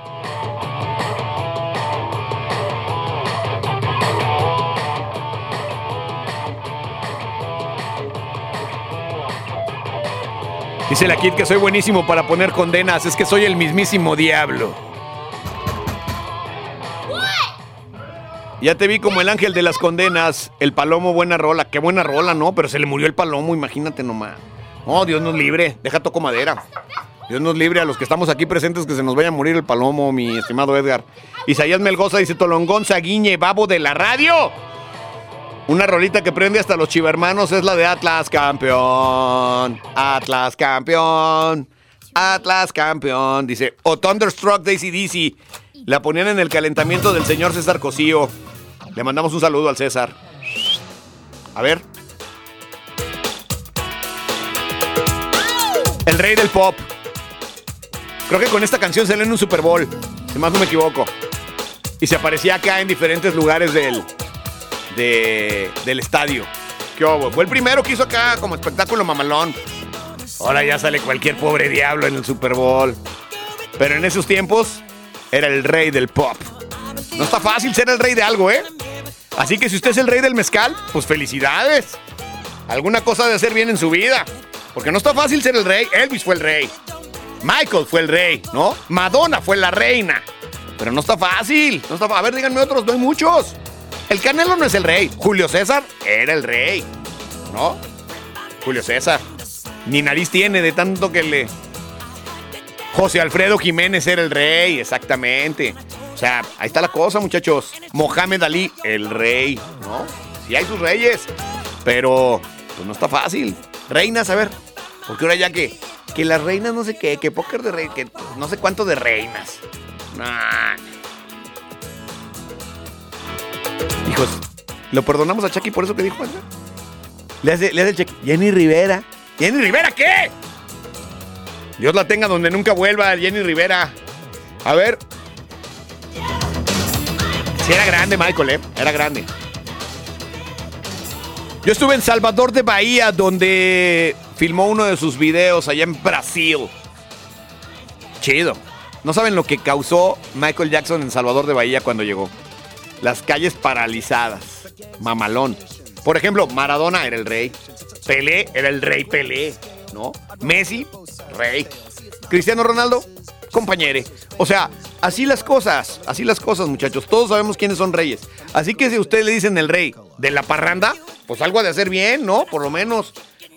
Dice la Kid que soy buenísimo para poner condenas. Es que soy el mismísimo diablo. Ya te vi como el ángel de las condenas. El palomo, buena rola. Qué buena rola, ¿no? Pero se le murió el palomo, imagínate nomás. Oh, Dios nos libre. Deja toco madera. Dios nos libre a los que estamos aquí presentes que se nos vaya a morir el palomo, mi estimado Edgar. Isaías Melgoza dice Tolongón Saguiñe, babo de la radio. Una rolita que prende hasta los chivermanos es la de Atlas campeón. Atlas campeón. Atlas campeón. Dice, o Thunderstruck de ACDC. La ponían en el calentamiento del señor César Cosío. Le mandamos un saludo al César. A ver. El rey del pop. Creo que con esta canción salió en un Super Bowl. Si más no me equivoco. Y se aparecía acá en diferentes lugares del, de- del estadio. ¿Qué? Fue el primero que hizo acá como espectáculo mamalón. Ahora ya sale cualquier pobre diablo en el Super Bowl. Pero en esos tiempos era el rey del pop. No está fácil ser el rey de algo, ¿eh? Así que si usted es el rey del mezcal, pues felicidades. Alguna cosa de hacer bien en su vida. Porque no está fácil ser el rey. Elvis fue el rey. Michael fue el rey, ¿no? Madonna fue la reina. Pero no está fácil. No está A ver, díganme otros, no hay muchos. El Canelo no es el rey. Julio César era el rey. ¿No? Julio César. Ni nariz tiene de tanto que le. José Alfredo Jiménez era el rey, exactamente. O sea, ahí está la cosa, muchachos. Mohamed Ali, el rey, ¿no? Sí hay sus reyes, pero pues no está fácil. Reinas, a ver, porque ahora ya que, que las reinas no sé qué, que póker de rey, que no sé cuánto de reinas. Hijos, ¿lo perdonamos a Chucky por eso que dijo? Le hace, le hace el cheque. Jenny Rivera. ¿Jenny Rivera qué? Dios la tenga donde nunca vuelva, Jenny Rivera. A ver. Sí, era grande, Michael, ¿eh? Era grande. Yo estuve en Salvador de Bahía, donde filmó uno de sus videos allá en Brasil. Chido. No saben lo que causó Michael Jackson en Salvador de Bahía cuando llegó. Las calles paralizadas. Mamalón. Por ejemplo, Maradona era el rey. Pelé era el rey Pelé, ¿no? Messi, rey. Cristiano Ronaldo, compañere. O sea, así las cosas, así las cosas, muchachos. Todos sabemos quiénes son reyes. Así que si ustedes le dicen el rey de la parranda, pues algo ha de hacer bien, ¿no? Por lo menos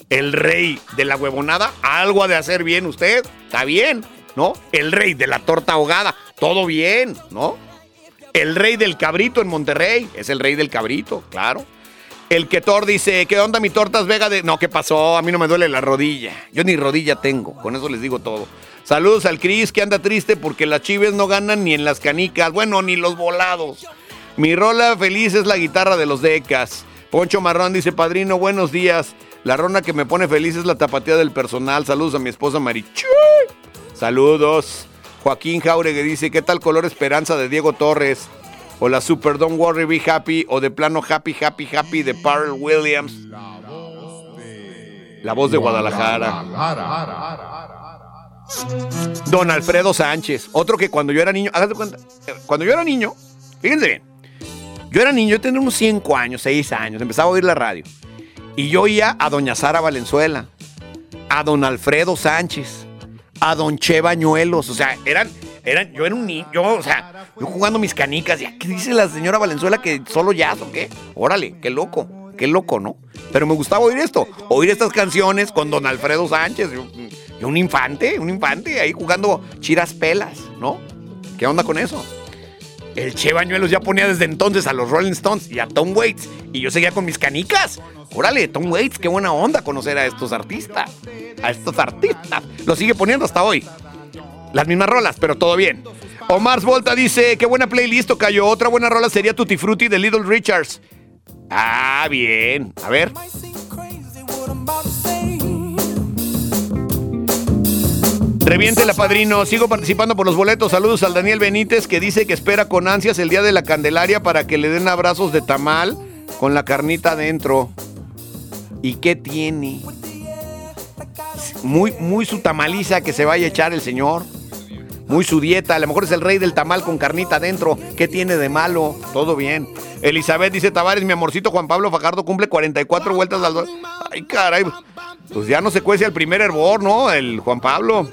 el rey de la huevonada, algo ha de hacer bien usted. Está bien, ¿no? El rey de la torta ahogada, todo bien, ¿no? El rey del cabrito en Monterrey, es el rey del cabrito, claro. El Ketor dice, ¿qué onda mi tortas Vega de...? No, ¿qué pasó? A mí no me duele la rodilla. Yo ni rodilla tengo, con eso les digo todo. Saludos al Cris que anda triste porque las chives no ganan ni en las canicas, bueno, ni los volados. Mi rola feliz es la guitarra de los decas. Poncho Marrón dice, padrino, buenos días. La ronda que me pone feliz es la tapatía del personal. Saludos a mi esposa Marichuy. Saludos. Joaquín Jauregui dice, ¿qué tal color esperanza de Diego Torres? O la Super Don't Worry Be Happy o de plano Happy Happy Happy de Pharrell Williams. La voz de Guadalajara. Don Alfredo Sánchez, otro que cuando yo era niño, hágase cuenta, cuando yo era niño, fíjense bien, yo era niño, yo tenía unos 5 años, 6 años, empezaba a oír la radio. Y yo oía a doña Sara Valenzuela, a don Alfredo Sánchez, a don Che Bañuelos, o sea, eran, eran, yo era un niño, yo, o sea, yo jugando mis canicas, ¿qué dice la señora Valenzuela que solo jazz o qué? Órale, qué loco, qué loco, ¿no? Pero me gustaba oír esto, oír estas canciones con don Alfredo Sánchez, yo, yo un infante, un infante ahí jugando chiras pelas, ¿no? ¿Qué onda con eso? El Che Bañuelos ya ponía desde entonces a los Rolling Stones y a Tom Waits. Y yo seguía con mis canicas. Órale, Tom Waits, qué buena onda conocer a estos artistas. A estos artistas. Lo sigue poniendo hasta hoy. Las mismas rolas, pero todo bien. Omar Volta dice, qué buena playlist, cayó. Otra buena rola sería Tutti Frutti de Little Richards. Ah, bien. A ver. Reviente la padrino, sigo participando por los boletos. Saludos al Daniel Benítez que dice que espera con ansias el día de la Candelaria para que le den abrazos de tamal con la carnita adentro. ¿Y qué tiene? Muy, muy su tamaliza que se vaya a echar el señor. Muy su dieta. A lo mejor es el rey del tamal con carnita adentro. ¿Qué tiene de malo? Todo bien. Elizabeth dice Tavares, mi amorcito Juan Pablo Fajardo cumple 44 vueltas al... Ay, caray. Pues ya no se cuece el primer hervor, ¿no? El Juan Pablo.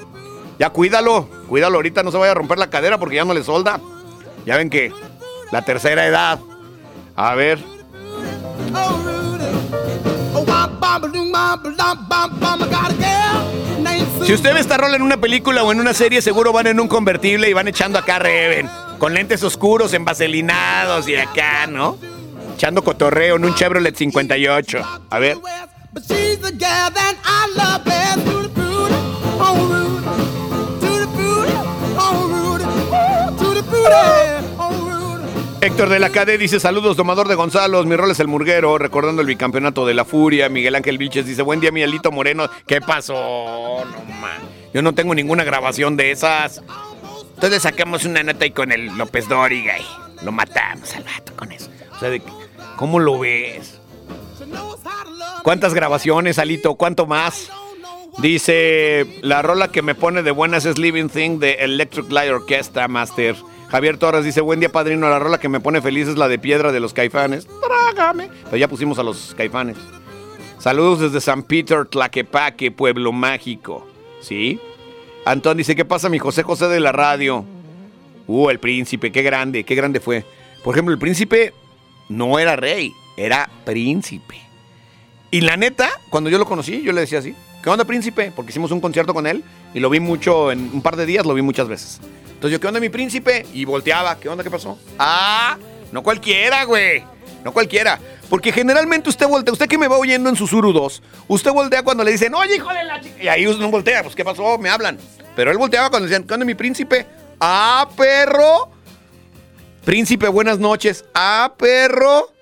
Ya cuídalo, cuídalo ahorita, no se vaya a romper la cadera porque ya no le solda. Ya ven que la tercera edad. A ver. Si usted ve esta rola en una película o en una serie, seguro van en un convertible y van echando acá Reven. Con lentes oscuros, envaselinados y acá, ¿no? Echando cotorreo en un Chevrolet 58. A ver. Héctor de la Cade dice saludos, domador de Gonzalo, mi rol es el murguero, recordando el bicampeonato de la furia. Miguel Ángel Vilches dice, buen día, Miguelito Moreno. ¿Qué pasó? No, man. Yo no tengo ninguna grabación de esas. Entonces sacamos una nota ahí con el López Dóriga y lo matamos al vato con eso. O sea, ¿cómo lo ves? ¿Cuántas grabaciones, Alito? ¿Cuánto más? Dice, la rola que me pone de buenas es Living Thing de Electric Light Orchestra Master. Javier Torres dice, buen día padrino, la rola que me pone feliz es la de Piedra de los Caifanes. Trágame. Pero ya pusimos a los Caifanes. Saludos desde San Peter, Tlaquepaque, Pueblo Mágico. ¿Sí? Antón dice, ¿qué pasa mi José José de la radio? Uh, el príncipe, qué grande, qué grande fue. Por ejemplo, el príncipe no era rey, era príncipe. Y la neta, cuando yo lo conocí, yo le decía así, ¿qué onda príncipe? Porque hicimos un concierto con él y lo vi mucho, en un par de días lo vi muchas veces. Entonces yo, ¿qué onda mi príncipe? Y volteaba, ¿qué onda? ¿Qué pasó? Ah, no cualquiera, güey. No cualquiera. Porque generalmente usted voltea, usted que me va oyendo en Susurru 2, usted voltea cuando le dicen, oye, hijo de la chica. Y ahí uno voltea, pues, ¿qué pasó? Me hablan. Pero él volteaba cuando decían, ¿qué onda mi príncipe? Ah, perro. Príncipe, buenas noches. Ah, perro.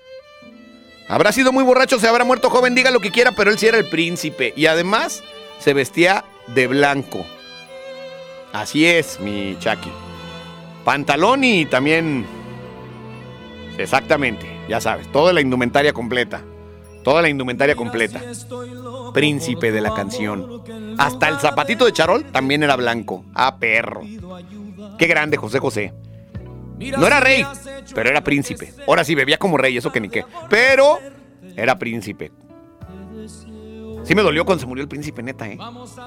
Habrá sido muy borracho, se habrá muerto joven, diga lo que quiera, pero él sí era el príncipe. Y además se vestía de blanco. Así es, mi Chucky. Pantalón y también... Exactamente, ya sabes, toda la indumentaria completa. Toda la indumentaria completa. Príncipe de la canción. Hasta el zapatito de charol también era blanco. Ah, perro. Qué grande José José. No era rey, pero era príncipe. Ahora sí, bebía como rey, eso que ni qué. Pero era príncipe. Sí me dolió cuando se murió el príncipe, neta, ¿eh?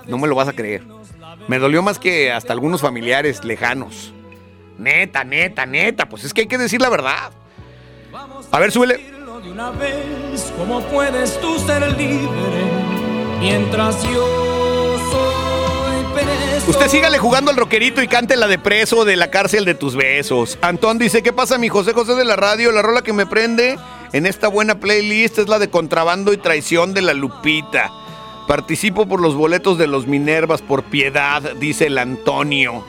No me lo vas a creer. Me dolió más que hasta algunos familiares lejanos. Neta, neta, neta. Pues es que hay que decir la verdad. A ver, súbele. de una vez, ¿cómo puedes tú ser libre mientras yo soy preso? Usted sígale jugando al rockerito y cante la de preso de la cárcel de tus besos. Antón dice, ¿qué pasa mi José José de la radio? La rola que me prende en esta buena playlist es la de Contrabando y Traición de la Lupita. Participo por los boletos de los Minervas por piedad, dice el Antonio.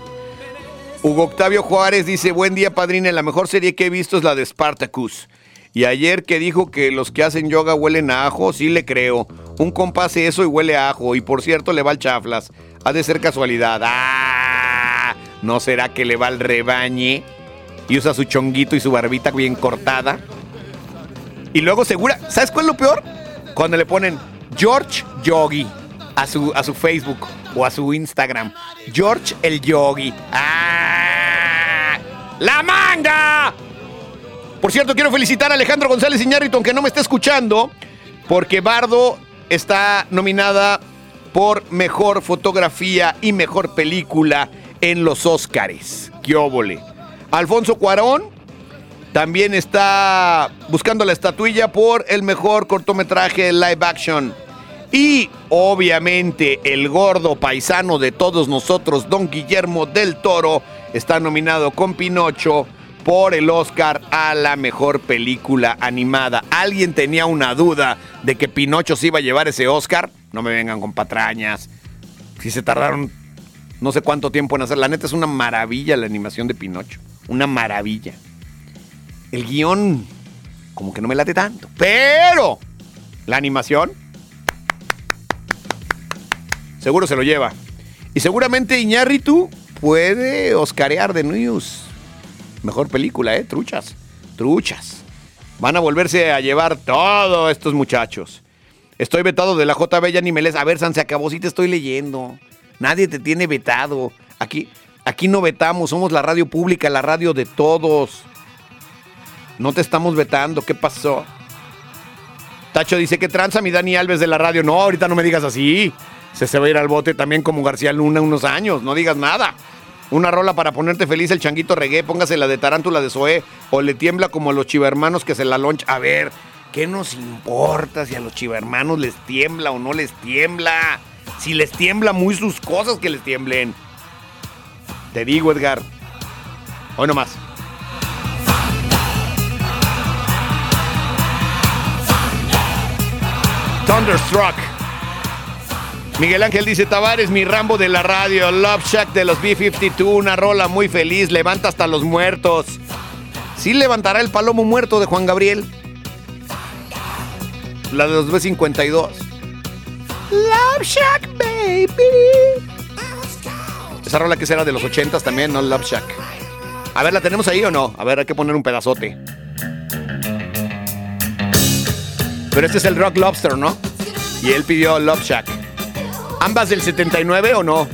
Hugo Octavio Juárez dice, buen día padrina, la mejor serie que he visto es la de Spartacus. Y ayer que dijo que los que hacen yoga huelen a ajo, sí le creo. Un compa hace eso y huele ajo. Y por cierto le va al chaflas. Ha de ser casualidad. ¡Ah! ¿No será que le va al rebañe? Y usa su chonguito y su barbita bien cortada. Y luego segura, ¿sabes cuál es lo peor? Cuando le ponen George Yogi a su, a su Facebook o a su Instagram. George el Yogi. ¡Ah! ¡La manga! Por cierto, quiero felicitar a Alejandro González Iñárritu, aunque no me esté escuchando, porque Bardo está nominada por mejor fotografía y mejor película en los Óscares. ¡Qué óvole! Alfonso Cuarón también está buscando la estatuilla por el mejor cortometraje live action. Y obviamente el gordo paisano de todos nosotros, don Guillermo del Toro, está nominado con Pinocho por el Oscar a la mejor película animada. ¿Alguien tenía una duda de que Pinocho se iba a llevar ese Oscar? No me vengan con patrañas. Si se tardaron no sé cuánto tiempo en hacer. La neta es una maravilla la animación de Pinocho. Una maravilla. El guion como que no me late tanto. Pero la animación seguro se lo lleva. Y seguramente Iñárritu puede oscarear de News. Mejor película, ¿eh? Truchas. Truchas. Van a volverse a llevar todos estos muchachos. Estoy vetado de la JB, ya ni me. A ver, San, se acabó, sí te estoy leyendo. Nadie te tiene vetado. Aquí, aquí no vetamos, somos la radio pública, la radio de todos. No te estamos vetando, ¿qué pasó? Tacho dice que tranza mi Dani Alves de la radio. No, ahorita no me digas así. Se, se va a ir al bote también como García Luna unos años. No digas nada. Una rola para ponerte feliz, el changuito reggae, póngase la de tarántula de Zoé, o le tiembla como a los chivermanos que se la loncha. A ver, ¿qué nos importa si a los chivermanos les tiembla o no les tiembla? Si les tiembla muy sus cosas que les tiemblen. Te digo, Edgar. Hoy nomás. Thunderstruck. Miguel Ángel dice Tavares, mi Rambo de la radio, Love Shack de los B-52, una rola muy feliz, levanta hasta los muertos. Sí levantará el palomo muerto de Juan Gabriel. La de los B-52. Love Shack, baby. Esa rola que será de los 80 también, ¿no? Love Shack. A ver, ¿la tenemos ahí o no? A ver, hay que poner un pedazote. Pero este es el Rock Lobster, ¿no? Y él pidió Love Shack. ¿Ambas del 79 o no?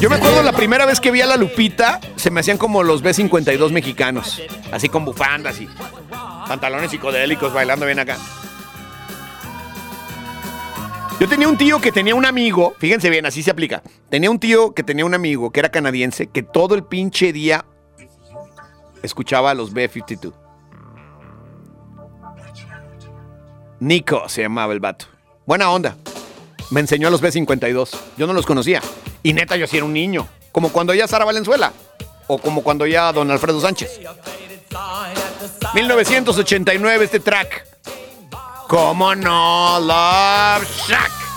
Yo me acuerdo la primera vez que vi a la Lupita, se me hacían como los B52 mexicanos, así con bufandas y pantalones psicodélicos bailando bien acá. Yo tenía un tío que tenía un amigo, fíjense bien, así se aplica. Tenía un tío que tenía un amigo que era canadiense que todo el pinche día escuchaba a los B52. Nico se llamaba el vato. Buena onda. Me enseñó a los B52. Yo no los conocía. Y neta, yo sí era un niño. Como cuando ya Sara Valenzuela. O como cuando ya Don Alfredo Sánchez. 1989 este track. ¿Cómo no? Love Shack.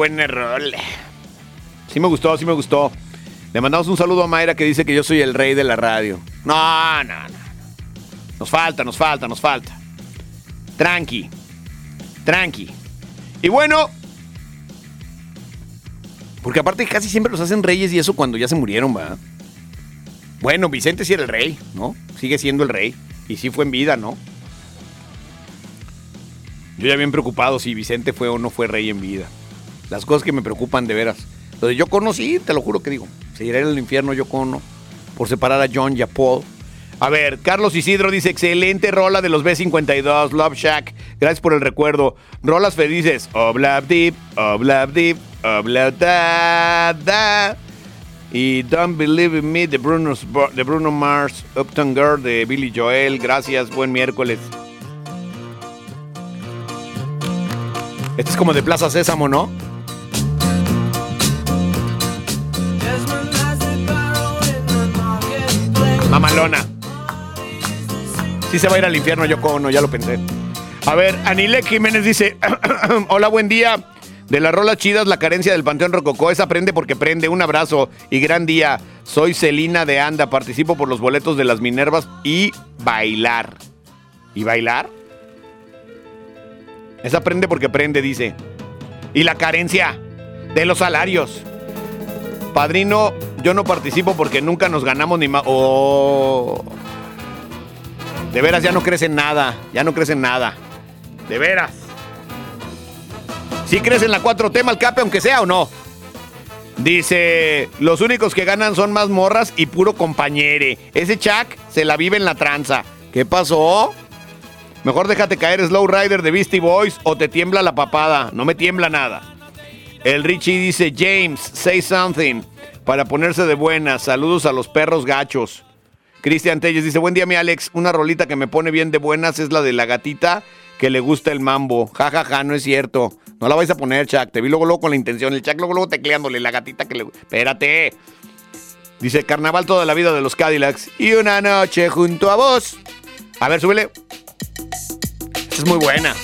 Ah, qué buen error. Sí me gustó, sí me gustó. Le mandamos un saludo a Mayra que dice que yo soy el rey de la radio. No, no, no. Nos falta, nos falta, nos falta. Tranqui. Tranqui. Y bueno. Porque aparte casi siempre los hacen reyes y eso cuando ya se murieron, va. Bueno, Vicente sí era el rey, ¿no? Sigue siendo el rey. Y sí fue en vida, ¿no? Yo ya bien preocupado si Vicente fue o no fue rey en vida. Las cosas que me preocupan de veras. Lo de Yoko Ono, sí, te lo juro que digo. Se irá al infierno Yoko Ono por separar a John y a Paul. A ver, Carlos Isidro dice, excelente rola de los B52, Love Shack. Gracias por el recuerdo. Rolas felices. Oblab deep, oblab deep, oblab da, da. Y Don't Believe in Me de Bruno, de Bruno Mars, Upton Girl de Billy Joel. Gracias, buen miércoles. Este es como de Plaza Sésamo, ¿no? Mamalona. Sí se va a ir al infierno Yoko Ono, ya lo pensé. A ver, Anilek Jiménez dice, hola, buen día. De las rolas chidas, la carencia del Panteón Rococó, esa prende porque prende. Un abrazo y gran día. Soy Celina de Anda, participo por los boletos de las Minervas y bailar. ¿Y bailar? Esa prende porque prende, dice. Y la carencia de los salarios. Padrino, yo no participo porque nunca nos ganamos ni más. Oh. De veras, ya no crece en nada. Ya no crece en nada. De veras. ¿Sí crece en la 4T Malcape, aunque sea o no? Dice, los únicos que ganan son más morras y puro compañere. Ese Chuck se la vive en la tranza. ¿Qué pasó? Mejor déjate caer Slow Rider de Beastie Boys o te tiembla la papada. No me tiembla nada. El Richie dice, James, say something. Para ponerse de buenas. Saludos a los perros gachos. Cristian Telles dice, buen día mi Alex. Una rolita que me pone bien de buenas es la de la gatita que le gusta el mambo. Ja, ja, ja, no es cierto. No la vais a poner, Chuck. Te vi luego, luego con la intención. El Chuck luego, luego tecleándole la gatita que le... Espérate. Dice, carnaval toda la vida de los Cadillacs. Y una noche junto a vos. A ver, súbele. Es muy buena.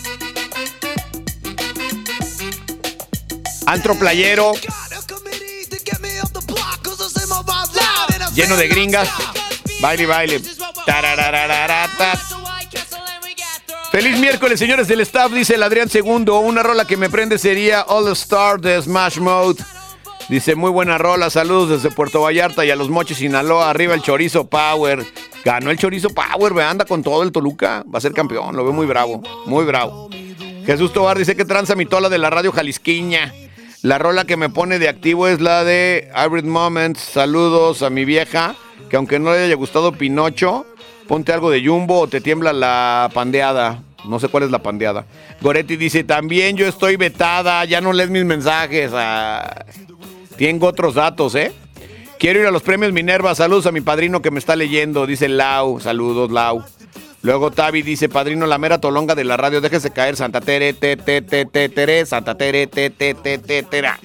Antro playero. Lleno de gringas. Baile, baile. Feliz miércoles, señores del staff, dice el Adrián Segundo. Una rola que me prende sería All Star de Smash Mode. Dice, muy buena rola, saludos desde Puerto Vallarta y a los Mochis, Sinaloa. Arriba el Chorizo Power. Ganó el Chorizo Power, ve, anda con todo el Toluca. Va a ser campeón, lo veo muy bravo, muy bravo. Jesús Tobar dice que tranza mi tola de la radio jalisquiña. La rola que me pone de activo es la de Hybrid Moments. Saludos a mi vieja, que aunque no le haya gustado Pinocho, ponte algo de Jumbo o te tiembla la pandeada. No sé cuál es la pandeada. Goretti dice, también yo estoy vetada, ya no lees mis mensajes. Ah, tengo otros datos, ¿eh? Quiero ir a los premios Minerva. Saludos a mi padrino que me está leyendo. Dice Lau. Saludos, Lau. Luego Tavi dice, padrino, la mera tolonga de la radio, déjese caer, Santa Tere, te, te, te, te, tere, Santa Tere, te, te, te, te, tera.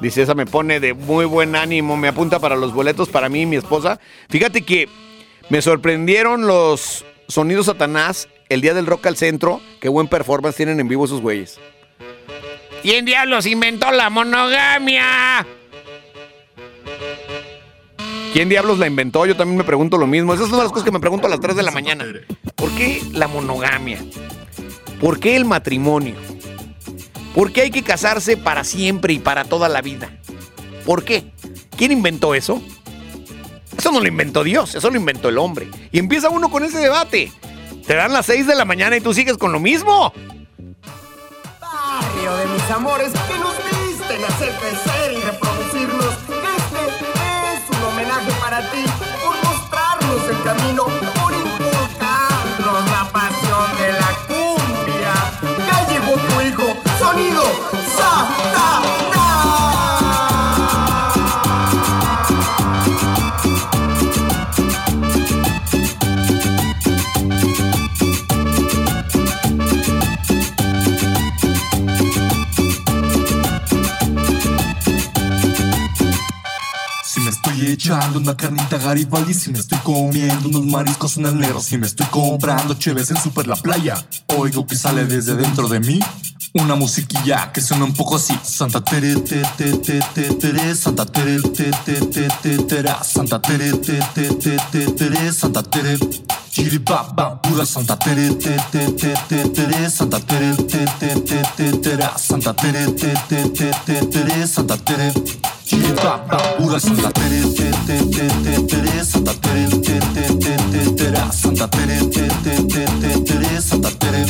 Dice, esa me pone de muy buen ánimo, me apunta para los boletos para mí y mi esposa. Fíjate que me sorprendieron los sonidos Satanás el día del Rock al Centro. Qué buen performance tienen en vivo esos güeyes. ¿Quién diablos inventó la monogamia? ¿Quién diablos la inventó? Yo también me pregunto lo mismo. Esas son las cosas que me pregunto a las 3 de la mañana. ¿Por qué la monogamia? ¿Por qué el matrimonio? ¿Por qué hay que casarse para siempre y para toda la vida? ¿Por qué? ¿Quién inventó eso? Eso no lo inventó Dios, eso lo inventó el hombre. Y empieza uno con ese debate. Te dan las 6 de la mañana y tú sigues con lo mismo. Barrio de mis amores que nos visten a hacer crecer y reproducirnos. Homenaje para ti por mostrarnos el camino, por inculcarnos la pasión de la cumbia. Ya llegó tu hijo, sonido estoy echando una carnita Garibaldi, si me estoy comiendo unos mariscos en el negro, si me estoy comprando cheves en Super La Playa, oigo que sale desde dentro de mí. Una musiquilla que suena un poco así Santa Tere te te te te tere Santa Tere te te te te Santa Tere te te te te tere Santa Tere Chiribaba pura Santa Tere te te te te tere Santa Tere te te te te tera Santa Tere te te te te tere Santa Tere Chiribaba pura Santa Tere te te te te tere Santa Tere te te te te tera Santa Tere te te te te tere Santa Tere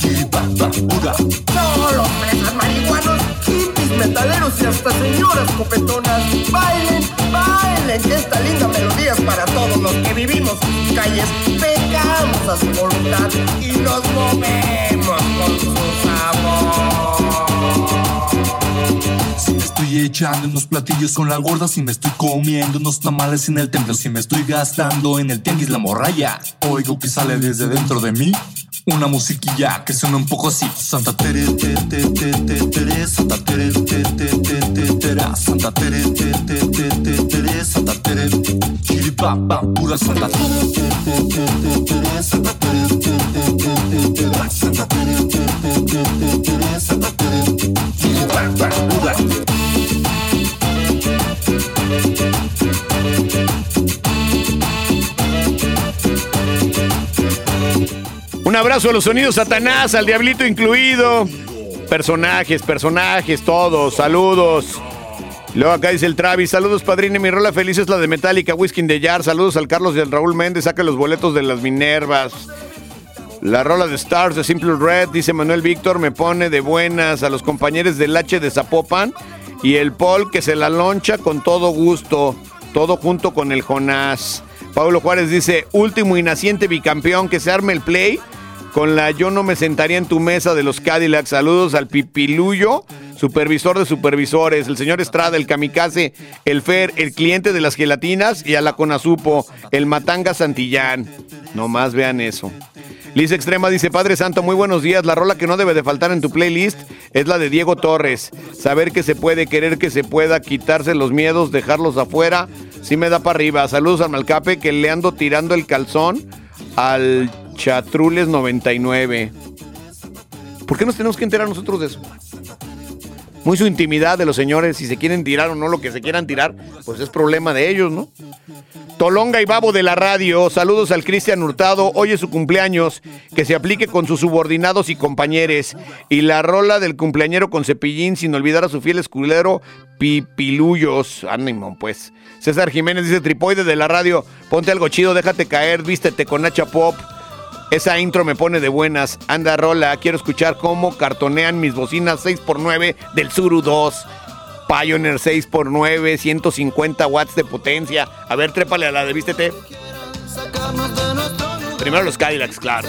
Chiribaba pura Solo fresas, marihuanos, hippies, metaleros y hasta señoras copetonas. Bailen, bailen, esta linda melodía es para todos los que vivimos calles. Pecamos a su voluntad y nos movemos con su sabor. Estoy echando unos platillos con la gorda, si me estoy comiendo unos tamales en el templo, si me estoy gastando en el tianguis la morralla, oigo que sale desde dentro de mí. Una musiquilla que suena un poco así Santa Tere te te te te tere Santa Tere te te te te tera Santa Tere te te te te tere Santa Tere Chiripapa pura Santa Tere te te te te tere Santa Tere te te te te tera Santa Tere te te te te tere Santa Tere Chiripapa pura abrazo a los sonidos Satanás, al diablito incluido. Personajes, personajes, todos, saludos. Luego acá dice el Travis, saludos padrino, mi rola feliz es la de Metallica, Whisky de Jar, saludos al Carlos y al Raúl Méndez, saca los boletos de las Minervas. La rola de Stars de Simple Red, dice Manuel Víctor, me pone de buenas a los compañeros del H de Zapopan y el Paul que se la loncha con todo gusto, todo junto con el Jonás. Pablo Juárez dice, último y naciente bicampeón, que se arme el play con la Yo no me sentaría en tu mesa de los Cadillacs. Saludos al Pipiluyo, supervisor de supervisores, el señor Estrada, el Kamikaze, el Fer, el cliente de las gelatinas y a la Conazupo, el Matanga Santillán. No más vean eso. Liz Extrema dice, Padre Santo, muy buenos días. La rola que no debe de faltar en tu playlist es la de Diego Torres. Saber que se puede, querer que se pueda, quitarse los miedos, dejarlos afuera. Sí me da para arriba. Saludos al Malcape que le ando tirando el calzón al Chatrules 99. ¿Por qué nos tenemos que enterar nosotros de eso? Muy su intimidad de los señores, si se quieren tirar o no lo que se quieran tirar, pues es problema de ellos, ¿no? Tolonga y Babo de la radio, saludos al Cristian Hurtado, hoy es su cumpleaños, que se aplique con sus subordinados y compañeros. Y la rola del cumpleañero con cepillín, sin olvidar a su fiel escudero, Pipiluyos. Ánimo, pues. César Jiménez dice, tripoide de la radio, ponte algo chido, déjate caer, vístete con Nacha Pop. Esa intro me pone de buenas. Anda, rola, quiero escuchar cómo cartonean mis bocinas 6x9 del Suru 2. Pioneer 6x9, 150 watts de potencia. A ver, trépale a la de vístete. Primero los Cadillacs, claro.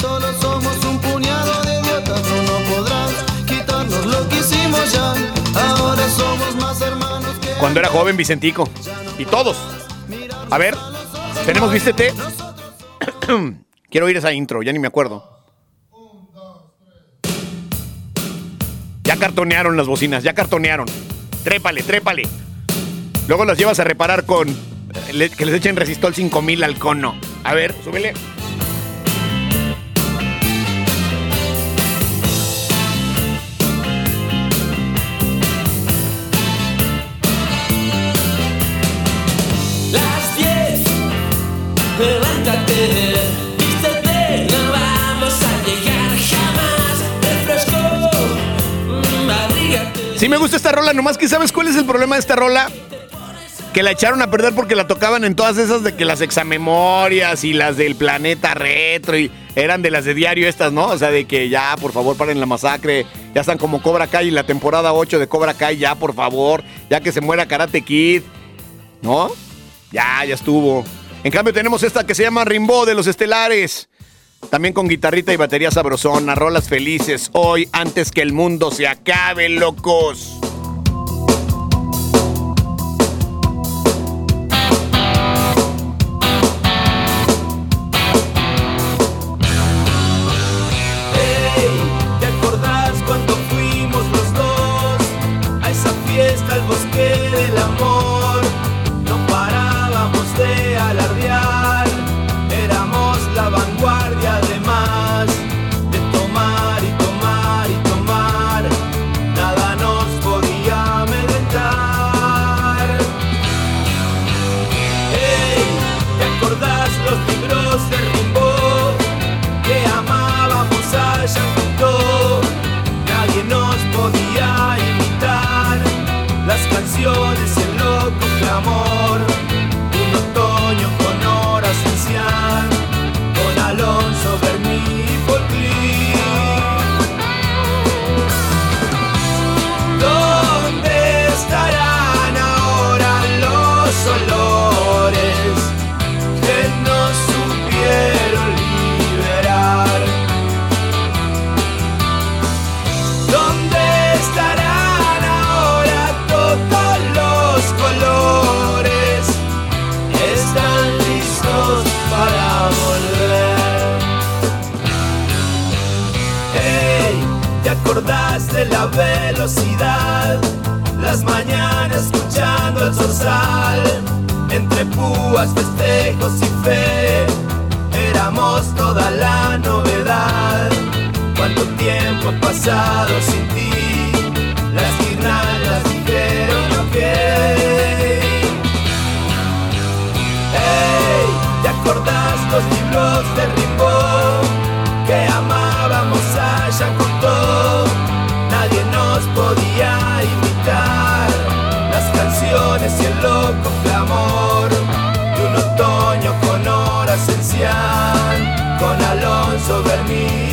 Solo somos un puñado de idiotas, no, quitarnos lo que hicimos ya. Ahora somos más hermanos que. Cuando era joven, Vicentico. Y todos. A ver, tenemos vístete. Quiero oír esa intro, ya ni me acuerdo. Ya cartonearon las bocinas, ya cartonearon. Trépale, trépale. Luego las llevas a reparar con. le- que les echen resistol 5000 al cono. A ver, súbele. Sí me gusta esta rola, nomás que ¿sabes cuál es el problema de esta rola? Que la echaron a perder porque la tocaban en todas esas de que las examemorias y las del planeta retro y eran de las de diario estas, ¿no? O sea, de que ya, por favor, paren la masacre. Ya están como Cobra Kai y la temporada 8 de Cobra Kai, ya, por favor. Ya que se muera Karate Kid. ¿No? Ya, ya estuvo. En cambio tenemos esta que se llama Rimbo de los Estelares. También con guitarrita y batería sabrosona, rolas felices. Hoy, antes que el mundo se acabe, locos. Las mañanas escuchando el zorzal, entre púas, festejos y fe, éramos toda la novedad. Cuánto tiempo ha pasado sin ti, las guirnaldas dijeron ok. Hey, ¿te acordás los libros de Rimbaud con Alonso Bermí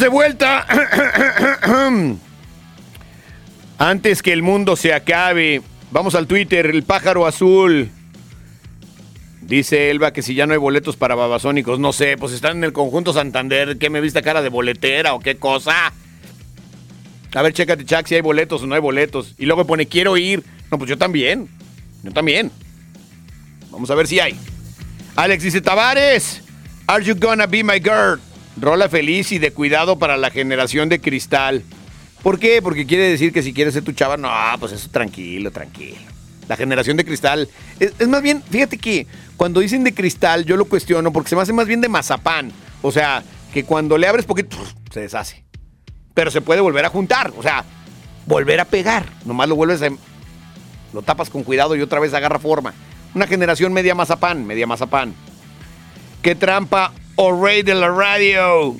De vuelta. Antes que el mundo se acabe, vamos al Twitter, el pájaro azul. Dice Elba que si ya no hay boletos para babasónicos, no sé, pues están en el conjunto Santander, ¿qué me viste cara de boletera o qué cosa? A ver, chécate, Chuck, si hay boletos o no hay boletos. Y luego pone, quiero ir. No, pues yo también. Yo también. Vamos a ver si hay. Alex dice, Tavares, are you gonna be my girl? Rola feliz y de cuidado para la generación de cristal. ¿Por qué? Porque quiere decir que si quieres ser tu chava, no, pues eso tranquilo, tranquilo. La generación de cristal. Es, es más bien, fíjate que cuando dicen de cristal, yo lo cuestiono porque se me hace más bien de mazapán. O sea, que cuando le abres poquito, se deshace. Pero se puede volver a juntar. O sea, volver a pegar. Nomás lo vuelves a. Lo tapas con cuidado y otra vez agarra forma. Una generación media mazapán, media mazapán. ¡Qué trampa! ¡Oh, rey de la radio!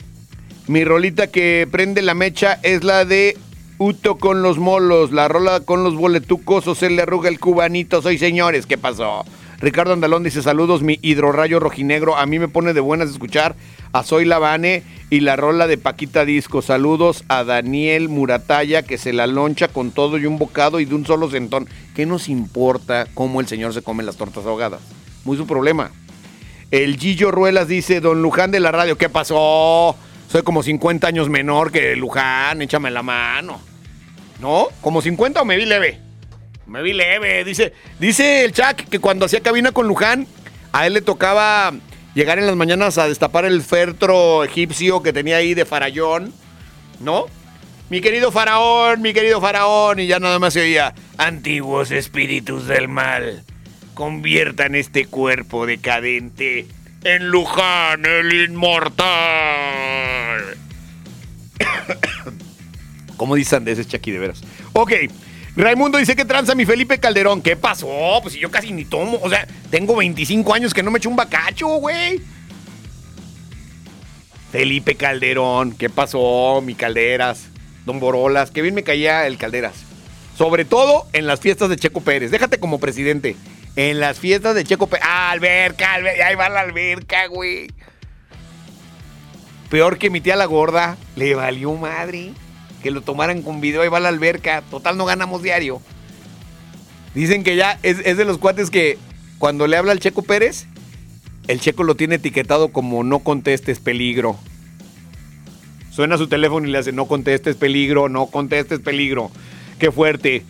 Mi rolita que prende la mecha es la de Uto con los molos, la rola con los boletucos o se le arruga el cubanito. Soy señores, ¿qué pasó? Ricardo Andalón dice saludos, mi hidrorrayo rojinegro. A mí me pone de buenas escuchar a Soy Lavane y la rola de Paquita Disco. Saludos a Daniel Murataya que se la loncha con todo y un bocado y de un solo centón. ¿Qué nos importa cómo el señor se come las tortas ahogadas? Muy su problema. El Gillo Ruelas dice, don Luján de la radio, ¿qué pasó? Soy como 50 años menor que Luján, échame la mano. ¿No? ¿Como 50 o me vi leve? Me vi leve. Dice, dice el Chuck que cuando hacía cabina con Luján, a él le tocaba llegar en las mañanas a destapar el feltro egipcio que tenía ahí de Farallón. ¿No? Mi querido faraón, mi querido faraón. Y ya nada más se oía, antiguos espíritus del mal. Conviertan este cuerpo decadente en Luján el inmortal. ¿Cómo dicen de ese Chucky de veras? Ok. Raimundo dice que tranza mi Felipe Calderón. ¿Qué pasó? Pues si yo casi ni tomo. O sea, tengo 25 años que no me echo un bacacho, güey. Felipe Calderón. ¿Qué pasó, mi Calderas? Don Borolas. Qué bien me caía el Calderas. Sobre todo en las fiestas de Checo Pérez. Déjate como presidente. En las fiestas de Checo Pérez. Ah, alberca, alberca. Ahí va la alberca, güey. Peor que mi tía la gorda. Le valió madre. Que lo tomaran con video. Ahí va la alberca. Total, no ganamos diario. Dicen que ya es, es de los cuates que cuando le habla al Checo Pérez, el Checo lo tiene etiquetado como no contestes peligro. Suena su teléfono y le hace no contestes peligro, no contestes peligro. Qué fuerte.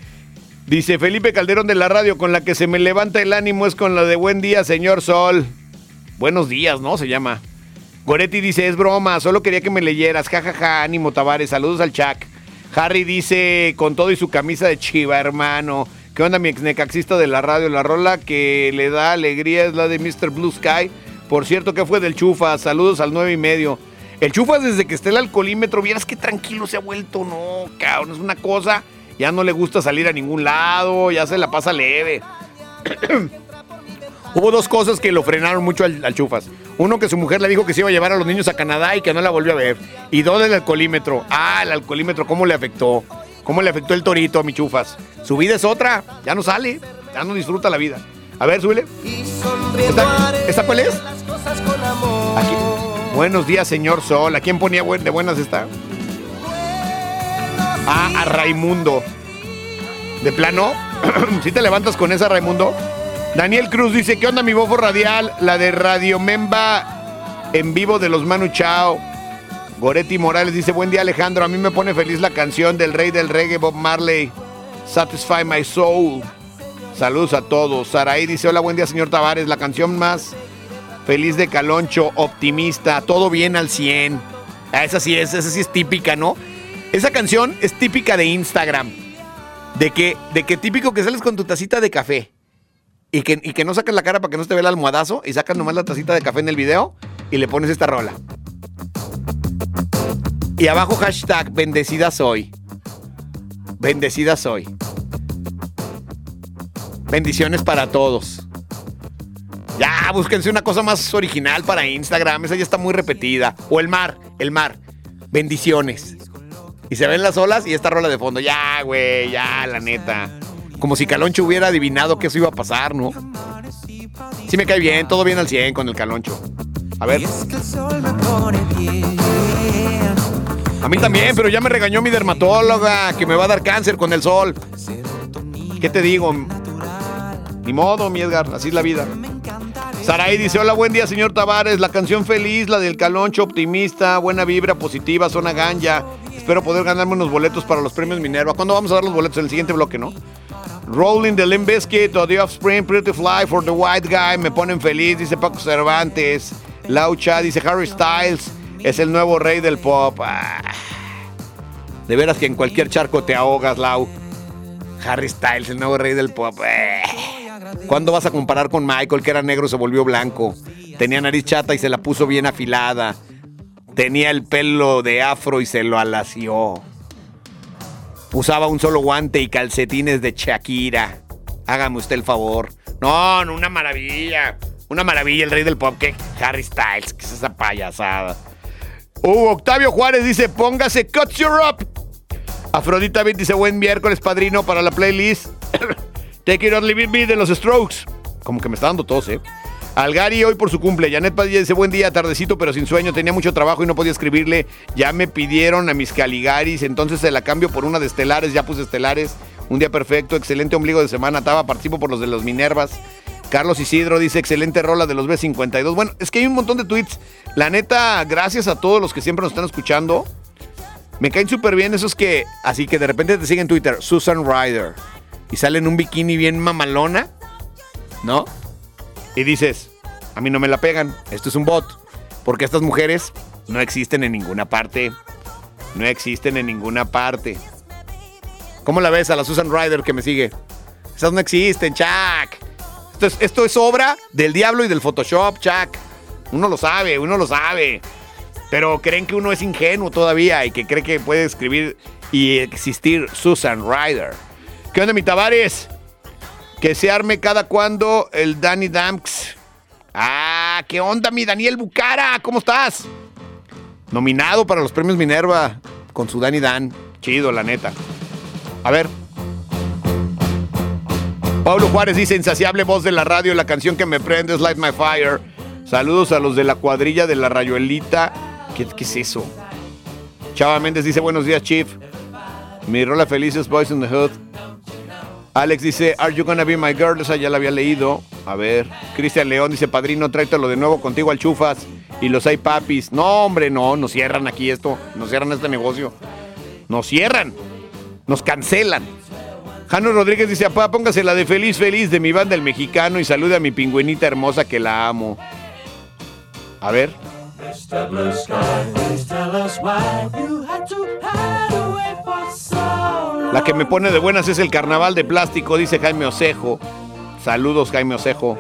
Dice Felipe Calderón de la radio, con la que se me levanta el ánimo es con la de buen día, señor Sol. Buenos días, ¿no? Se llama. Goretti dice, es broma, solo quería que me leyeras. Ja, ja, ja, ánimo, Tavares. Saludos al Chac. Harry dice, con todo y su camisa de chiva, hermano. ¿Qué onda, mi exnecaxista de la radio? La rola que le da alegría es la de Mr. Blue Sky. Por cierto, ¿qué fue del Chufa? Saludos al 9 y medio. El Chufa, desde que esté el alcoholímetro, vieras qué tranquilo se ha vuelto. No, cabrón, es una cosa. Ya no le gusta salir a ningún lado, ya se la pasa leve. Hubo dos cosas que lo frenaron mucho al, Chufas. Uno, que su mujer le dijo que se iba a llevar a los niños a Canadá y que no la volvió a ver. Y dos, el alcoholímetro. Ah, el alcoholímetro, ¿cómo le afectó? ¿Cómo le afectó el torito a mi Chufas? Su vida es otra, ya no sale, ya no disfruta la vida. A ver, súbele. ¿Esta, ¿Esta cuál es? Aquí. Buenos días, señor Sol. ¿A quién ponía de buenas esta? A Raimundo. ¿De plano? ¿Sí te levantas con esa, Raimundo? Daniel Cruz dice, ¿qué onda mi bofo radial? La de Radio Memba en vivo de los Manu Chao. Goretti Morales dice, buen día Alejandro, a mí me pone feliz la canción del rey del reggae Bob Marley, Satisfy My Soul. Saludos a todos. Saraí dice, hola, buen día señor Tavares, la canción más feliz de Caloncho, optimista, todo bien al 100. Ah, esa sí es, esa sí es típica, ¿no? Esa canción es típica de Instagram. De que, de que típico que sales con tu tacita de café y que, y que no sacas la cara para que no te vea el almohadazo y sacas nomás la tacita de café en el video y le pones esta rola. Y abajo hashtag bendecida soy. Bendecida soy. Bendiciones para todos. Ya, búsquense una cosa más original para Instagram. Esa ya está muy repetida. O el mar, el mar. Bendiciones. Y se ven las olas y esta rola de fondo. Ya, güey, ya, la neta. Como si Caloncho hubiera adivinado que eso iba a pasar, ¿no? Sí me cae bien, todo bien al 100 con el Caloncho. A ver. A mí también, pero ya me regañó mi dermatóloga que me va a dar cáncer con el sol. ¿Qué te digo? Ni modo, mi Edgar, así es la vida. Saraí dice, hola, buen día, señor Tavares. La canción feliz, la del caloncho optimista, buena vibra, positiva, zona ganja. Espero poder ganarme unos boletos para los premios Minerva. ¿Cuándo vamos a dar los boletos? En el siguiente bloque, ¿no? Rolling the Limb Bizkit o The Offspring, Pretty Fly for the White Guy. Me ponen feliz, dice Paco Cervantes. Laucha dice Harry Styles. Es el nuevo rey del pop. Ah. De veras que en cualquier charco te ahogas, Lau. Harry Styles, el nuevo rey del pop. Eh. ¿Cuándo vas a comparar con Michael, que era negro, se volvió blanco? Tenía nariz chata y se la puso bien afilada. Tenía el pelo de afro y se lo alació. Usaba un solo guante y calcetines de Shakira. Hágame usted el favor. No, no, una maravilla. Una maravilla el rey del pop que Harry Styles. ¿Qué es esa payasada? Uh, Octavio Juárez dice, póngase Cut Your Up. Afrodita Beat dice, buen miércoles, padrino, para la playlist. Take It or Leave It de los Strokes. Como que me está dando tos, ¿eh? Algari hoy por su cumple. Janet Padilla dice, buen día, tardecito, pero sin sueño. Tenía mucho trabajo y no podía escribirle. Ya me pidieron a mis Caligaris, entonces se la cambio por una de Estelares. Ya puse Estelares. Un día perfecto, excelente ombligo de semana. Taba, participo por los de los Minervas. Carlos Isidro dice, excelente rola de los B52. Bueno, es que hay un montón de tweets. La neta, gracias a todos los que siempre nos están escuchando. Me caen súper bien esos que, así que de repente te siguen en Twitter, Susan Ryder. Y sale en un bikini bien mamalona, ¿no? Y dices, a mí no me la pegan, esto es un bot. Porque estas mujeres no existen en ninguna parte. No existen en ninguna parte. ¿Cómo la ves a la Susan Ryder que me sigue? Esas no existen, Chuck. Esto es, esto es obra del diablo y del Photoshop, Chuck. Uno lo sabe, uno lo sabe. Pero creen que uno es ingenuo todavía y que cree que puede escribir y existir Susan Ryder. ¿Qué onda, mi Tavares? Que se arme cada cuando el Danny Damks. Ah, ¿qué onda, mi Daniel Bucara? ¿Cómo estás? Nominado para los premios Minerva con su Danny Dan. Chido, la neta. A ver. Pablo Juárez dice, insaciable voz de la radio, la canción que me prende es Light My Fire. Saludos a los de la cuadrilla de la Rayuelita. ¿Qué, qué es eso? Chava Méndez dice, buenos días, Chief. Mi rola feliz es Boys in the Hood. Alex dice, Are you gonna be my girl? Esa ya la había leído. A ver. Cristian León dice, padrino, tráetelo de nuevo contigo al Chufas. Y los hay papis. No, hombre, no, nos cierran aquí esto. Nos cierran este negocio. Nos cierran. Nos cancelan. Jano Rodríguez dice, apá, póngase la de Feliz Feliz de mi banda El Mexicano y salude a mi pingüinita hermosa que la amo. A ver. Mr. Blue La que me pone de buenas es el carnaval de plástico, dice Jaime Osejo. Saludos, Jaime Osejo.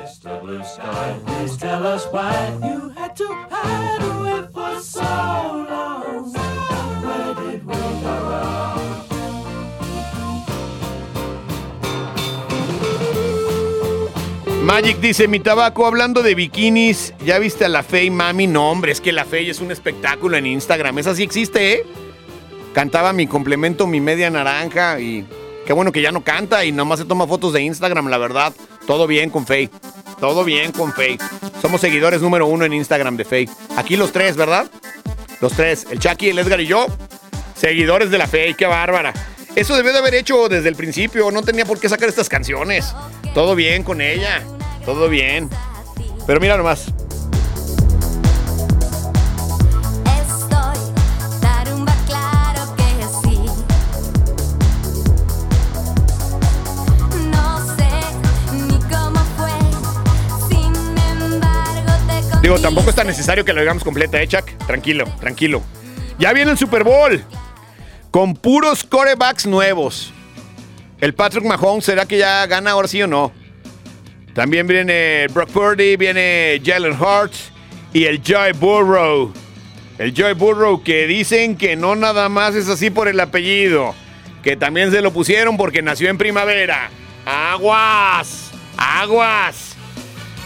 Magic dice, mi tabaco, hablando de bikinis, ¿ya viste a la Fey Mami? No, hombre, es que la Fey es un espectáculo en Instagram. Esa sí existe, ¿eh? Cantaba mi complemento, mi media naranja y qué bueno que ya no canta y nomás se toma fotos de Instagram, la verdad. Todo bien con Fey. Todo bien con Fey. Somos seguidores número uno en Instagram de Fey. Aquí los tres, ¿verdad? Los tres, el Chucky, el Edgar y yo, seguidores de la Fey, qué bárbara. Eso debió de haber hecho desde el principio, no tenía por qué sacar estas canciones. Todo bien con ella, todo bien. Pero mira nomás. Digo, tampoco es tan necesario que lo hagamos completa, ¿eh, Chuck? Tranquilo, tranquilo. Ya viene el Super Bowl. Con puros corebacks nuevos. El Patrick Mahomes, ¿será que ya gana ahora sí o no? También viene Brock Purdy, viene Jalen Hurts y el Joy Burrow. El Joy Burrow que dicen que no nada más es así por el apellido. Que también se lo pusieron porque nació en primavera. Aguas, aguas.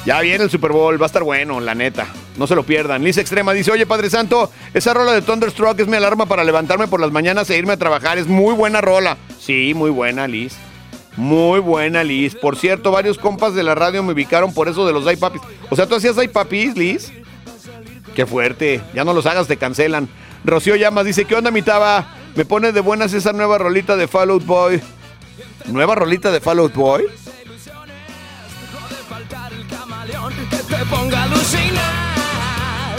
Ya viene el Super Bowl, va a estar bueno, la neta. No se lo pierdan. Liz Extrema dice, oye Padre Santo, esa rola de Thunderstruck es mi alarma para levantarme por las mañanas e irme a trabajar. Es muy buena rola. Sí, muy buena, Liz. Muy buena, Liz. Por cierto, varios compas de la radio me ubicaron por eso de los Papis. O sea, ¿tú hacías Papis, Liz? Qué fuerte. Ya no los hagas, te cancelan. Rocío Llamas dice, ¿qué onda, mi taba? Me pone de buenas esa nueva rolita de Fall Out Boy. ¿Nueva rolita de Fall Out Boy? Que te ponga a alucinar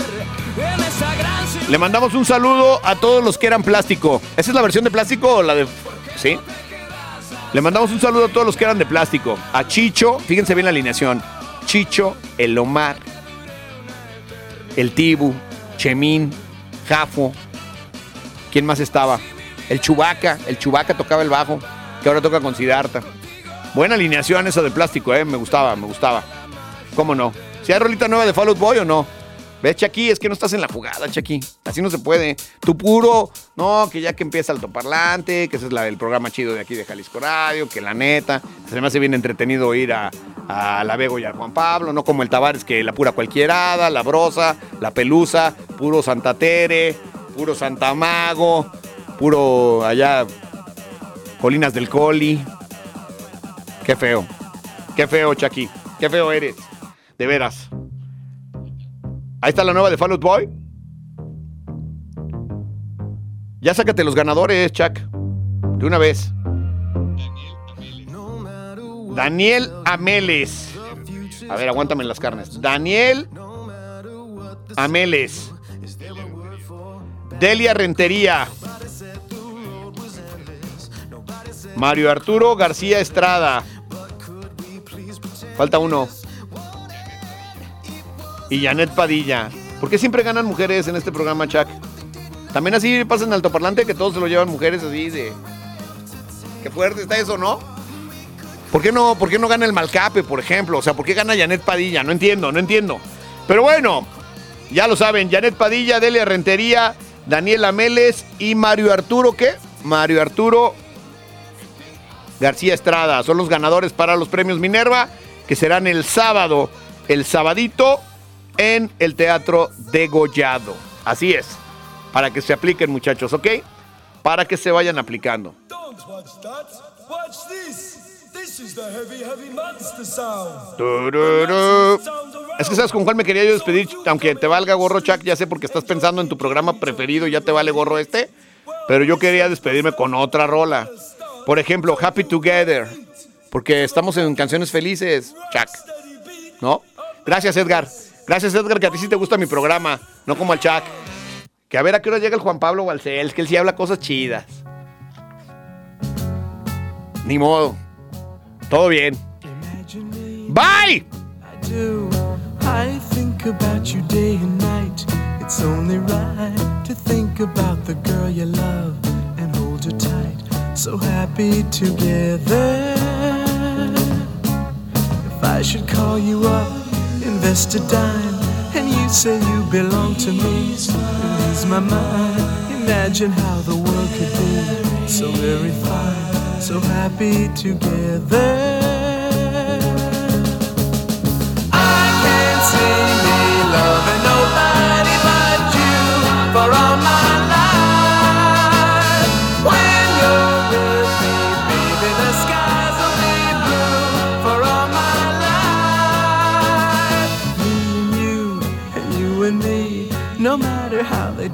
en esa gran ciudad. Le mandamos un saludo a todos los que eran plástico. ¿Esa es la versión de plástico o la de.? ¿Sí? Le mandamos un saludo a todos los que eran de plástico. A Chicho, fíjense bien la alineación. Chicho, el Omar, el Tibu, Chemín, Jafo. ¿Quién más estaba? El Chubaca. El Chubaca tocaba el bajo, que ahora toca con Siddhartha. Buena alineación esa de plástico, ¿eh? Me gustaba, me gustaba. ¿Cómo no? ¿Si hay rolita nueva de Fall Out Boy o no? ¿Ves, Chucky? Es que no estás en la jugada, Chucky. Así no se puede. Tu puro, no, que ya que empieza altoparlante, que ese es la programa chido de aquí de Jalisco Radio, que la neta, se me hace bien entretenido ir a, a la Bego y a Juan Pablo, no como el Tavares, que la pura cualquierada, la brosa, la pelusa, puro Santa Tere, puro Santa Mago, puro allá, Colinas del Coli. Qué feo. Qué feo, Chucky. Qué feo eres. De veras. Ahí está la nueva de Fall Out Boy. Ya sácate los ganadores, Chuck. De una vez. Daniel Ameles. A ver, aguántame las carnes. Daniel Ameles. Delia Rentería. Mario Arturo García Estrada. Falta uno. Y Janet Padilla. ¿Por qué siempre ganan mujeres en este programa, Chuck? También así pasa en altoparlante que todos se lo llevan mujeres así de. Qué fuerte está eso, ¿no? ¿Por qué no, por qué no gana el Malcape, por ejemplo? O sea, ¿por qué gana Janet Padilla? No entiendo, no entiendo. Pero bueno, ya lo saben, Janet Padilla, Delia Rentería, Daniela Meles y Mario Arturo, ¿qué? Mario Arturo García Estrada son los ganadores para los premios Minerva, que serán el sábado, el sabadito, en el Teatro Degollado. Así es, para que se apliquen muchachos, ¿ok? Para que se vayan aplicando. Es que sabes con cuál me quería yo despedir, aunque te valga gorro, Chuck, ya sé porque estás pensando en tu programa preferido, ya te vale gorro este, pero yo quería despedirme con otra rola. Por ejemplo, Happy Together, porque estamos en canciones felices, Chuck. ¿No? Gracias, Edgar. Gracias, Edgar, que a ti sí te gusta mi programa, no como al Chuck. Que a ver a qué hora llega el Juan Pablo Balcels, que él sí habla cosas chidas. Ni modo. Todo bien. Bye. I think about you day and night. It's only right to think about the girl you love and hold tight. So happy together. If I should call you up, invest a dime, and you say you belong to me, release my mind. Imagine how the world could be so very fine, so happy together. I can't see me loving nobody